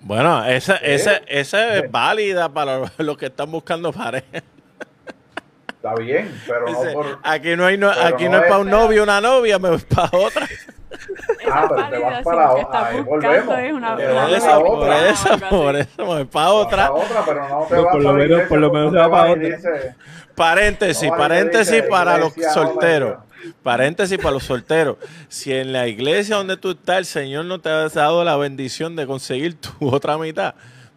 Bueno, esa, esa, esa es válida para los, que están buscando pareja. Está bien, pero no por. Aquí no, hay no, aquí no no es es- para un novio una novia, me voy para otra. Esa Ah, pero te vas si para lo que o- estás ahí buscando volvemos. es una, Te Por vas otra, así. por voy para otra. a otra, pero no te vas por lo menos- iglesia, por lo menos te vas para otra. Paréntesis, No, paréntesis para los solteros. Paréntesis para los solteros. Si en la iglesia donde tú estás, el Señor no te ha dado la bendición de conseguir tu otra mitad,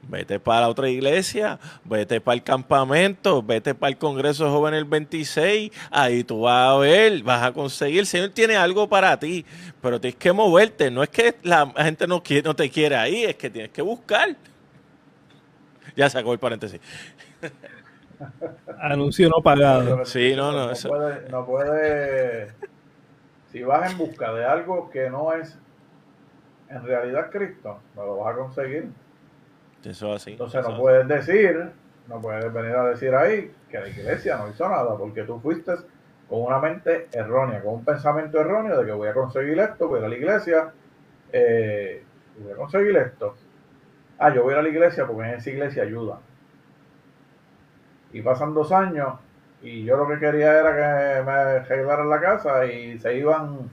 vete para la otra iglesia, vete para el campamento, vete para el Congreso de Jóvenes el 26, ahí tú vas a ver, vas a conseguir. El Señor tiene algo para ti, pero tienes que moverte. No es que la gente no, quiere, no te quiere ahí, es que tienes que buscar. Ya sacó el paréntesis. Anuncio no pagado. Sí, no, no, eso- puede, no puede. Si vas en busca de algo que no es en realidad Cristo, no lo vas a conseguir. Eso es así. Entonces eso no es puedes decir, no puedes venir a decir ahí que la iglesia no hizo nada, porque tú fuiste con una mente errónea, con un pensamiento erróneo de que voy a conseguir esto, voy a ir a la iglesia, eh, voy a conseguir esto. Ah, yo voy a ir a la iglesia porque en esa iglesia ayuda. Y pasan dos años y yo lo que quería era que me arreglaran la casa y se iban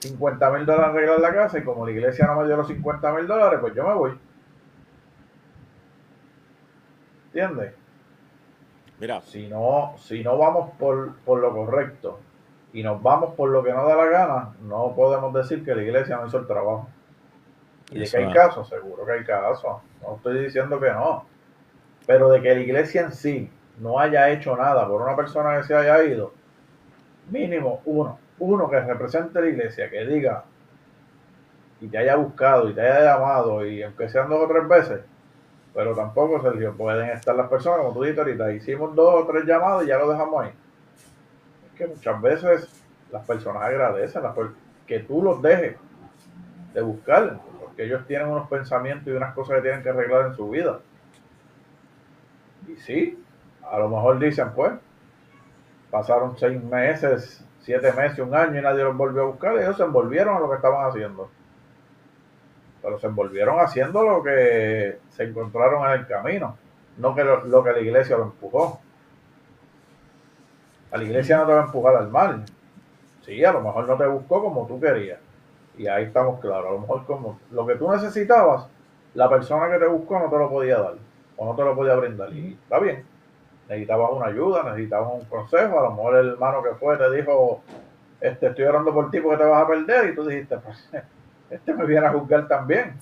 50 mil dólares a arreglar la casa y como la iglesia no me dio los 50 mil dólares, pues yo me voy. ¿Entiendes? Mira, Si no, si no vamos por, por lo correcto y nos vamos por lo que nos da la gana, no podemos decir que la iglesia no hizo el trabajo. Y de que hay casos, seguro que hay casos. No estoy diciendo que no. Pero de que la iglesia en sí no haya hecho nada por una persona que se haya ido, mínimo uno, uno que represente la iglesia, que diga y te haya buscado y te haya llamado y aunque sean dos o tres veces, pero tampoco, Sergio, pueden estar las personas, como tú dijiste ahorita, hicimos dos o tres llamadas y ya lo dejamos ahí. Es que muchas veces las personas agradecen las que tú los dejes de buscar, porque ellos tienen unos pensamientos y unas cosas que tienen que arreglar en su vida. Y sí, a lo mejor dicen, pues, pasaron seis meses, siete meses, un año y nadie los volvió a buscar, y ellos se envolvieron a lo que estaban haciendo. Pero se envolvieron haciendo lo que se encontraron en el camino, no que lo, que la iglesia lo empujó. A la iglesia no te va a empujar al mal. Sí, a lo mejor no te buscó como tú querías. Y ahí estamos claros. A lo mejor como lo que tú necesitabas, la persona que te buscó no te lo podía dar. O no te lo podía brindar. Y está bien. Necesitabas una ayuda, necesitabas un consejo. A lo mejor el hermano que fue te dijo, este, estoy orando por ti porque te vas a perder y tú dijiste, pues, este me viene a juzgar también.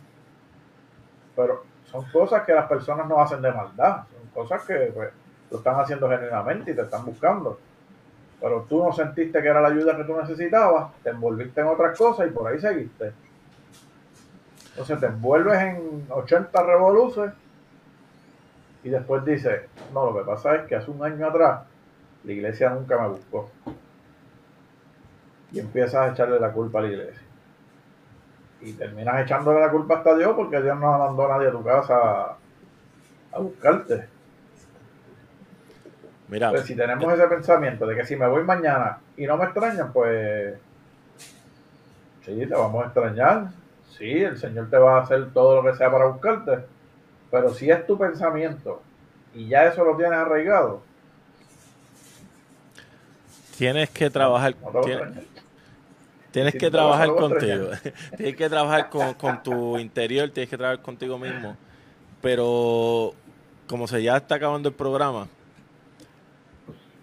Pero son cosas que las personas no hacen de maldad, son cosas que pues, lo están haciendo genuinamente y te están buscando. Pero tú no sentiste que era la ayuda que tú necesitabas, te envolviste en otras cosas y por ahí seguiste. Entonces te envuelves en 80 revoluciones y después dices, no, lo que pasa es que hace un año atrás la iglesia nunca me buscó. Y empiezas a echarle la culpa a la iglesia. Y terminas echándole la culpa hasta Dios porque Dios no mandó a nadie a tu casa a, buscarte. Mira, pues si tenemos ese pensamiento de que si me voy mañana y no me extrañan, pues sí, te vamos a extrañar. Sí, el Señor te va a hacer todo lo que sea para buscarte. Pero si es tu pensamiento y ya eso lo tienes arraigado, tienes que trabajar. tienes, que trabajar contigo. tienes que trabajar con, tu interior, tienes que trabajar contigo mismo. Pero como se ya está acabando el programa,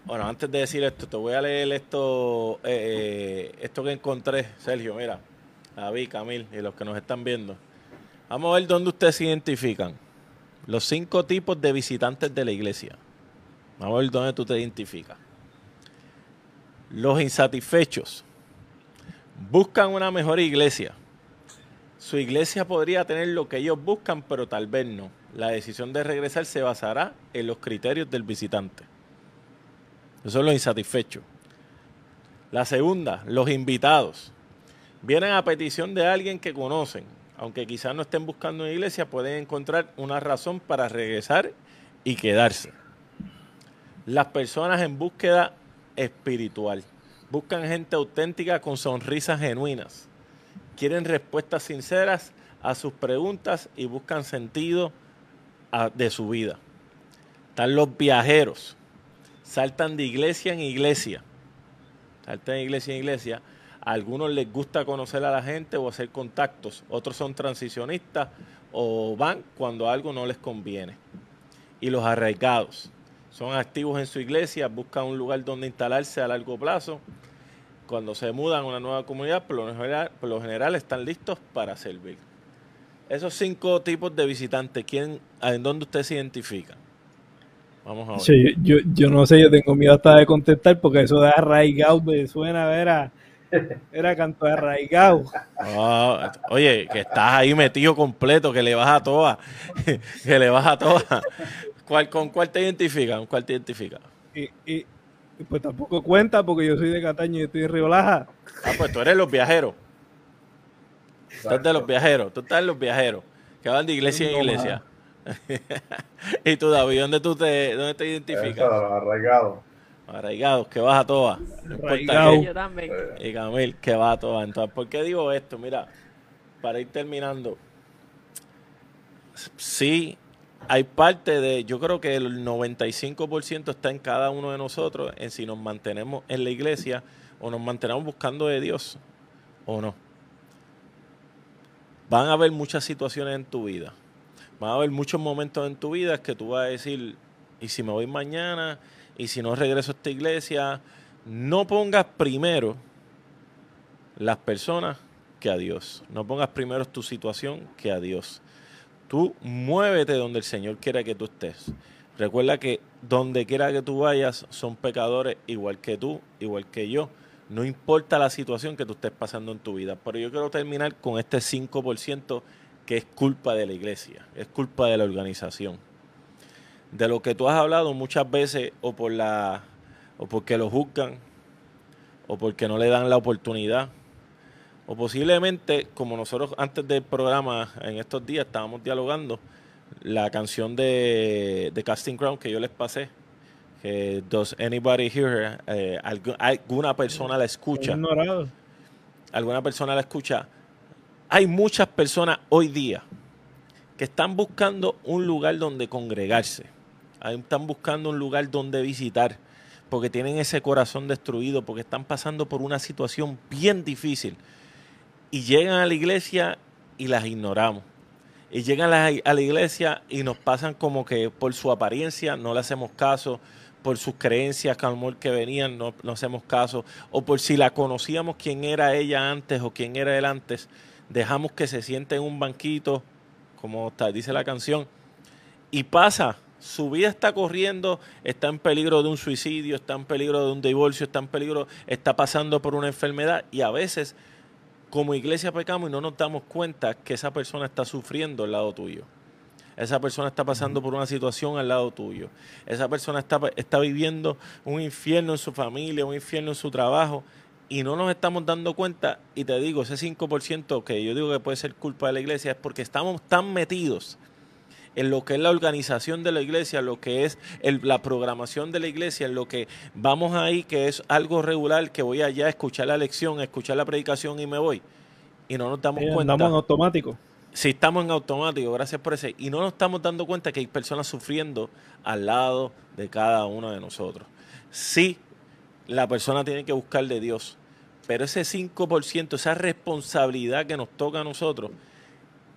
bueno, antes de decir esto, te voy a leer esto, eh, eh, esto que encontré, Sergio, mira, David, Camil y los que nos están viendo. Vamos a ver dónde ustedes se identifican. Los cinco tipos de visitantes de la iglesia. Vamos a ver dónde tú te identificas. Los insatisfechos buscan una mejor iglesia. Su iglesia podría tener lo que ellos buscan, pero tal vez no. La decisión de regresar se basará en los criterios del visitante. Esos son los insatisfechos. La segunda, los invitados. Vienen a petición de alguien que conocen, aunque quizás no estén buscando una iglesia, pueden encontrar una razón para regresar y quedarse. Las personas en búsqueda espiritual buscan gente auténtica con sonrisas genuinas. Quieren respuestas sinceras a sus preguntas y buscan sentido de su vida. Están los viajeros. Saltan de iglesia en iglesia. Saltan de iglesia en iglesia a algunos les gusta conocer a la gente o hacer contactos. Otros son transicionistas o van cuando algo no les conviene. Y los arraigados. Son activos en su iglesia, buscan un lugar donde instalarse a largo plazo. Cuando se mudan a una nueva comunidad, por lo general, por lo general están listos para servir. Esos cinco tipos de visitantes, ¿quién, ¿en dónde usted se identifica? Vamos a ver. Sí, yo, yo no sé, yo tengo miedo hasta de contestar porque eso de arraigado me suena a ver a era canto arraigado. Ah, oye, que estás ahí metido completo, que le vas a todas. que le vas a todas. ¿Cuál, ¿Con cuál te identifican? ¿Cuál te identifica? Y, y, pues tampoco cuenta porque yo soy de Cataño y estoy de Río Laja. Ah, pues tú eres los viajeros. Tú eres de los viajeros. Tú estás en los viajeros. Que van de iglesia en iglesia. y tú, David, ¿dónde tú te, dónde te identificas? arraigado. Arraigados, que vas a todas. Yo también. Y Camil, que va a todas. Entonces, ¿por qué digo esto? Mira, para ir terminando, sí, hay parte de, yo creo que el 95% está en cada uno de nosotros, en si nos mantenemos en la iglesia o nos mantenemos buscando de Dios o no. Van a haber muchas situaciones en tu vida. Van a haber muchos momentos en tu vida que tú vas a decir, ¿y si me voy mañana? y si no regreso a esta iglesia, no pongas primero las personas que a Dios. No pongas primero tu situación que a Dios. Tú muévete donde el Señor quiera que tú estés. Recuerda que donde quiera que tú vayas son pecadores igual que tú, igual que yo. No importa la situación que tú estés pasando en tu vida. Pero yo quiero terminar con este 5% que es culpa de la iglesia, es culpa de la organización de lo que tú has hablado muchas veces o por la o porque lo juzgan o porque no le dan la oportunidad o posiblemente como nosotros antes del programa en estos días estábamos dialogando la canción de, de Casting Crown que yo les pasé que Does Anybody Hear eh, alguna persona la escucha. Alguna persona la escucha. Hay muchas personas hoy día que están buscando un lugar donde congregarse. Están buscando un lugar donde visitar, porque tienen ese corazón destruido, porque están pasando por una situación bien difícil. Y llegan a la iglesia y las ignoramos. Y llegan a la, iglesia y nos pasan como que por su apariencia no le hacemos caso, por sus creencias, amor que venían, no, no hacemos caso, o por si la conocíamos quién era ella antes o quién era él antes, dejamos que se siente en un banquito, como dice la canción, y pasa, su vida está corriendo, está en peligro de un suicidio, está en peligro de un divorcio, está en peligro, está pasando por una enfermedad y a veces como iglesia pecamos y no nos damos cuenta que esa persona está sufriendo al lado tuyo. Esa persona está pasando por una situación al lado tuyo. Esa persona está, está viviendo un infierno en su familia, un infierno en su trabajo y no nos estamos dando cuenta. Y te digo, ese 5% que yo digo que puede ser culpa de la iglesia es porque estamos tan metidos en lo que es la organización de la iglesia, lo que es la programación de la iglesia, en lo que vamos ahí, que es algo regular, que voy allá a escuchar la lección, a escuchar la predicación y me voy. Y no nos damos cuenta. Estamos en automático. Sí, estamos en automático, gracias por ese. Y no nos estamos dando cuenta que hay personas sufriendo al lado de cada uno de nosotros. Sí, la persona tiene que buscar de Dios, pero ese 5%, esa responsabilidad que nos toca a nosotros,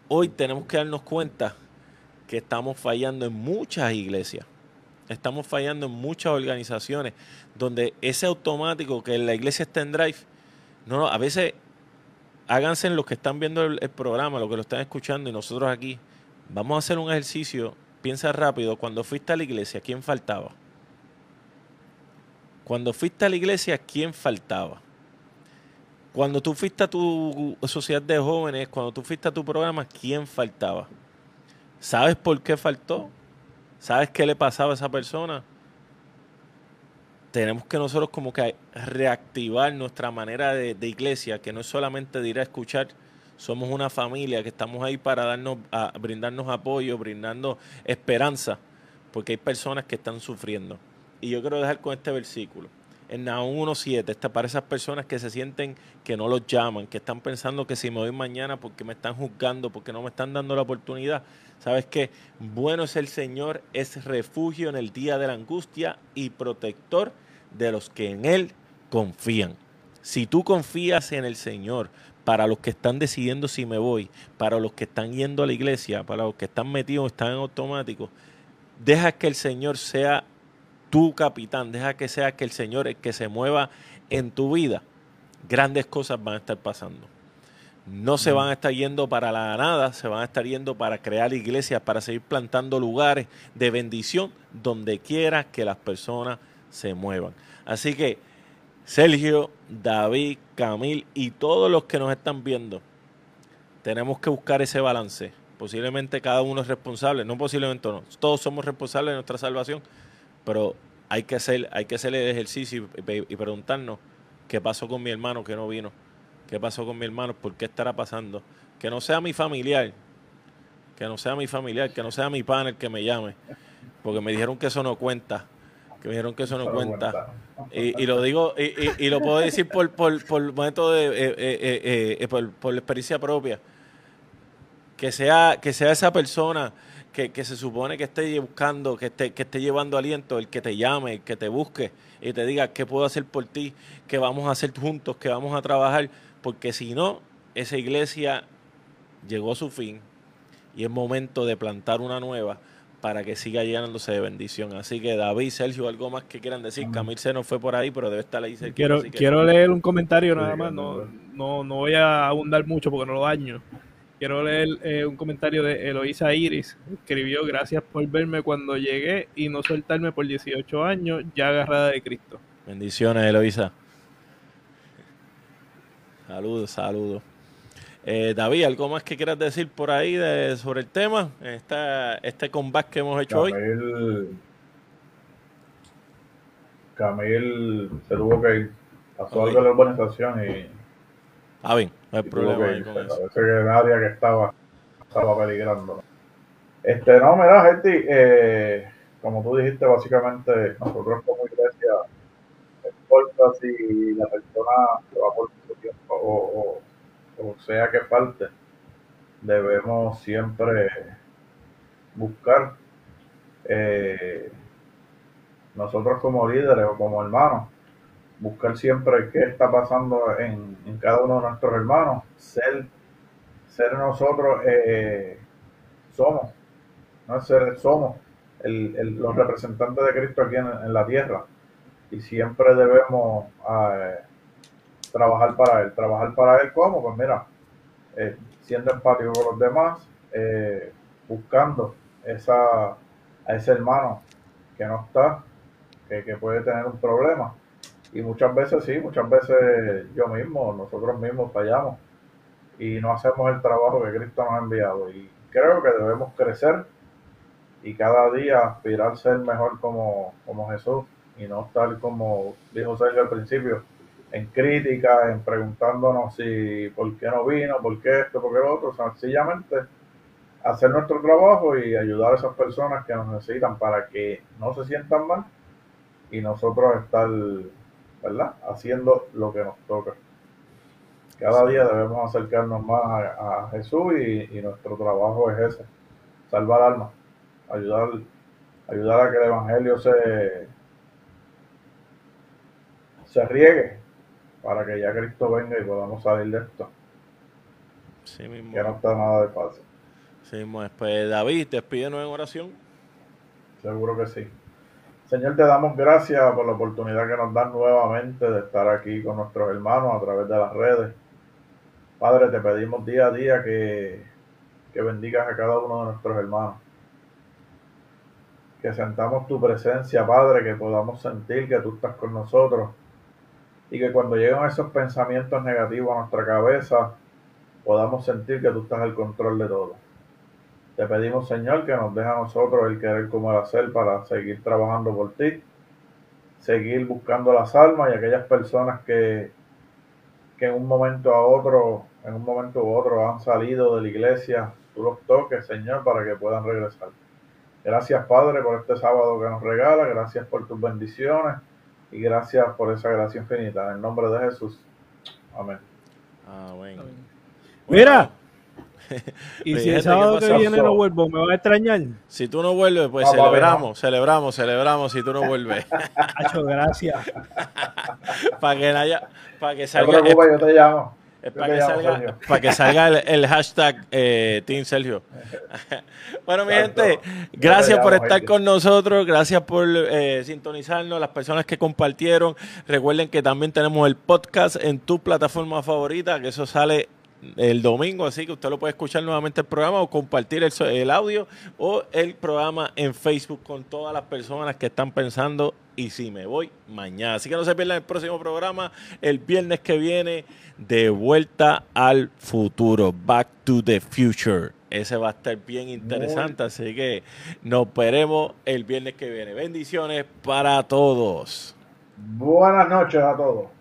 hoy tenemos que darnos cuenta que estamos fallando en muchas iglesias. Estamos fallando en muchas organizaciones donde ese automático que la iglesia está en drive, no, a veces háganse los que están viendo el, programa, los que lo están escuchando y nosotros aquí, vamos a hacer un ejercicio, piensa rápido, cuando fuiste a la iglesia, ¿quién faltaba? Cuando fuiste a la iglesia, ¿quién faltaba? Cuando tú fuiste a tu sociedad de jóvenes, cuando tú fuiste a tu programa, ¿quién faltaba? ¿Sabes por qué faltó? ¿Sabes qué le pasaba a esa persona? Tenemos que nosotros como que reactivar nuestra manera de, iglesia, que no es solamente de ir a escuchar, somos una familia que estamos ahí para darnos, brindarnos apoyo, brindarnos esperanza, porque hay personas que están sufriendo. Y yo quiero dejar con este versículo en Nahum 1.7 está para esas personas que se sienten que no los llaman, que están pensando que si me voy mañana porque me están juzgando, porque no me están dando la oportunidad. ¿Sabes qué? Bueno es el Señor, es refugio en el día de la angustia y protector de los que en Él confían. Si tú confías en el Señor, para los que están decidiendo si me voy, para los que están yendo a la iglesia, para los que están metidos, están en automático, deja que el Señor sea tu capitán, deja que sea que el Señor el que se mueva en tu vida, grandes cosas van a estar pasando. No se van a estar yendo para la nada, se van a estar yendo para crear iglesias, para seguir plantando lugares de bendición donde quiera que las personas se muevan. Así que Sergio, David, Camil y todos los que nos están viendo, tenemos que buscar ese balance. Posiblemente cada uno es responsable, no posiblemente no, todos somos responsables de nuestra salvación, pero hay que hacer, hay que hacer el ejercicio y, preguntarnos qué pasó con mi hermano que no vino, qué pasó con mi hermano, por qué estará pasando. Que no sea mi familiar, que no sea mi familiar, que no sea mi pan el que me llame, porque me dijeron que eso no cuenta, que me dijeron que eso no cuenta. Y, lo digo, y, lo puedo decir por, por, por método de, eh, eh, eh, por, por experiencia propia. Que sea, que sea esa persona que, se supone que esté buscando, que esté, que esté llevando aliento, el que te llame, el que te busque y te diga qué puedo hacer por ti, qué vamos a hacer juntos, qué vamos a trabajar, porque si no, esa iglesia llegó a su fin y es momento de plantar una nueva para que siga llenándose de bendición. Así que David, Sergio, algo más que quieran decir. Camil se nos fue por ahí, pero debe estar ahí cerca. Quiero, quiero leer un comentario nada más, no, no, no voy a abundar mucho porque no lo daño. Quiero leer eh, un comentario de Eloisa Iris. Escribió, gracias por verme cuando llegué y no soltarme por 18 años, ya agarrada de Cristo. Bendiciones, Eloisa. Saludos, saludos. Eh, David, ¿algo más que quieras decir por ahí de, sobre el tema? Esta, este comeback que hemos hecho hoy. Camil se tuvo que ir. Pasó algo de la urbanización y Ah, bien, no hay problema. Que, Parece que nadie que estaba, estaba peligrando. Este, no, mira, gente, eh, como tú dijiste, básicamente nosotros como iglesia, no importa si la persona se va por mucho tiempo o, o, sea que falte, debemos siempre buscar eh, nosotros como líderes o como hermanos buscar siempre qué está pasando en, cada uno de nuestros hermanos, ser, ser nosotros eh, somos, no ser somos los representantes de Cristo aquí en, la tierra. Y siempre debemos eh, trabajar para Él. ¿Trabajar para Él cómo? Pues mira, eh, siendo empático con los demás, buscando esa, a ese hermano que no está, que, que puede tener un problema. Y muchas veces sí, muchas veces yo mismo, nosotros mismos fallamos y no hacemos el trabajo que Cristo nos ha enviado. Y creo que debemos crecer y cada día aspirar a ser mejor como, como Jesús y no estar como dijo Sergio al principio, en crítica, en preguntándonos si por qué no vino, por qué esto, por qué lo otro, sencillamente hacer nuestro trabajo y ayudar a esas personas que nos necesitan para que no se sientan mal y nosotros estar, ¿verdad? Haciendo lo que nos toca. Cada día debemos acercarnos más a, Jesús y, nuestro trabajo es ese, salvar almas, ayudar, ayudar a que el Evangelio se, se riegue para que ya Cristo venga y podamos salir de esto. Sí mismo. Que no está nada de fácil. Sí, pues David, despídenos en oración. Seguro que sí. Señor, te damos gracias por la oportunidad que nos dan nuevamente de estar aquí con nuestros hermanos a través de las redes. Padre, te pedimos día a día que, que bendigas a cada uno de nuestros hermanos. Que sentamos tu presencia, Padre, que podamos sentir que tú estás con nosotros. Y que cuando lleguen esos pensamientos negativos a nuestra cabeza, podamos sentir que tú estás al control de todo. Te pedimos, Señor, que nos deje a nosotros el querer como el hacer para seguir trabajando por ti, seguir buscando las almas y aquellas personas que que en un momento a otro, en un momento u otro han salido de la iglesia, tú los toques, Señor, para que puedan regresar. Gracias, Padre, por este sábado que nos regala, gracias por tus bendiciones y gracias por esa gracia infinita. En el nombre de Jesús. Amén. Amén. Mira, y si el sábado que viene no vuelvo, ¿me va a extrañar? Si tú no vuelves, pues celebramos, celebramos, celebramos si tú no vuelves. Hacho, gracias. para que haya, para que salga. No te preocupes, yo te llamo. para, que salga, para que salga el, hashtag eh, Team Sergio. bueno, mi gente, gracias por estar con nosotros, gracias por eh, sintonizarnos, las personas que compartieron. Recuerden que también tenemos el podcast en tu plataforma favorita, que eso sale el domingo, así que usted lo puede escuchar nuevamente el programa o compartir el, el, audio o el programa en Facebook con todas las personas que están pensando y si me voy mañana. Así que no se pierdan el próximo programa el viernes que viene de vuelta al futuro, Back to the Future. Ese va a estar bien interesante, así que nos veremos el viernes que viene. Bendiciones para todos. Buenas noches a todos.